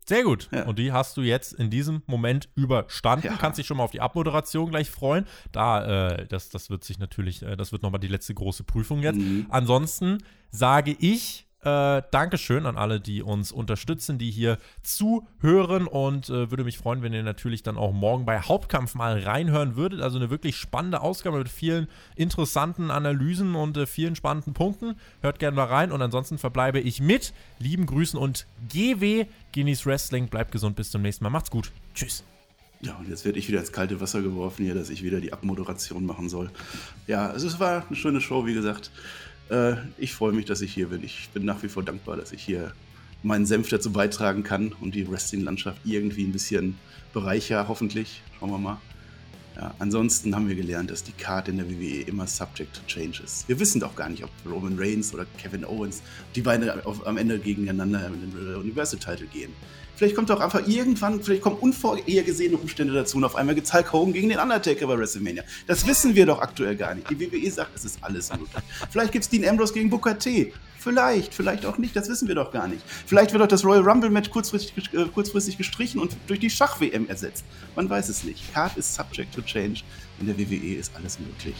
Sehr gut. Ja. Und die hast du jetzt in diesem Moment überstanden. Ja. Kannst dich schon mal auf die Abmoderation gleich freuen. Da, äh, das, das wird sich natürlich, äh, das wird nochmal die letzte große Prüfung jetzt. Mhm. Ansonsten sage ich äh, Dankeschön an alle, die uns unterstützen, die hier zuhören und äh, würde mich freuen, wenn ihr natürlich dann auch morgen bei Hauptkampf mal reinhören würdet. Also eine wirklich spannende Ausgabe mit vielen interessanten Analysen und äh, vielen spannenden Punkten. Hört gerne mal rein und ansonsten verbleibe ich mit lieben Grüßen und GW Guinness Wrestling. Bleibt gesund, bis zum nächsten Mal. Macht's gut. Tschüss. Ja, und jetzt werde ich wieder ins kalte Wasser geworfen hier, dass ich wieder die Abmoderation machen soll. Ja, also es war eine schöne Show, wie gesagt. Äh, ich freue mich, dass ich hier bin. Ich bin nach wie vor dankbar, dass ich hier meinen Senf dazu beitragen kann und die Wrestling-Landschaft irgendwie ein bisschen bereicher, hoffentlich. Schauen wir mal. Ja, ansonsten haben wir gelernt, dass die Karte in der WWE immer subject to change ist. Wir wissen doch gar nicht, ob Roman Reigns oder Kevin Owens die beiden auf, am Ende gegeneinander in den Universal Title gehen. Vielleicht kommt auch einfach irgendwann, vielleicht kommen unvorhergesehene Umstände dazu und auf einmal gibt es Hulk Hogan gegen den Undertaker bei WrestleMania. Das wissen wir doch aktuell gar nicht. Die WWE sagt, es ist alles möglich. Vielleicht gibt es Dean Ambrose gegen Booker T. Vielleicht, vielleicht auch nicht, das wissen wir doch gar nicht. Vielleicht wird auch das Royal Rumble Match kurzfristig, äh, kurzfristig gestrichen und durch die Schach-WM ersetzt. Man weiß es nicht. Card ist subject to change. In der WWE ist alles möglich.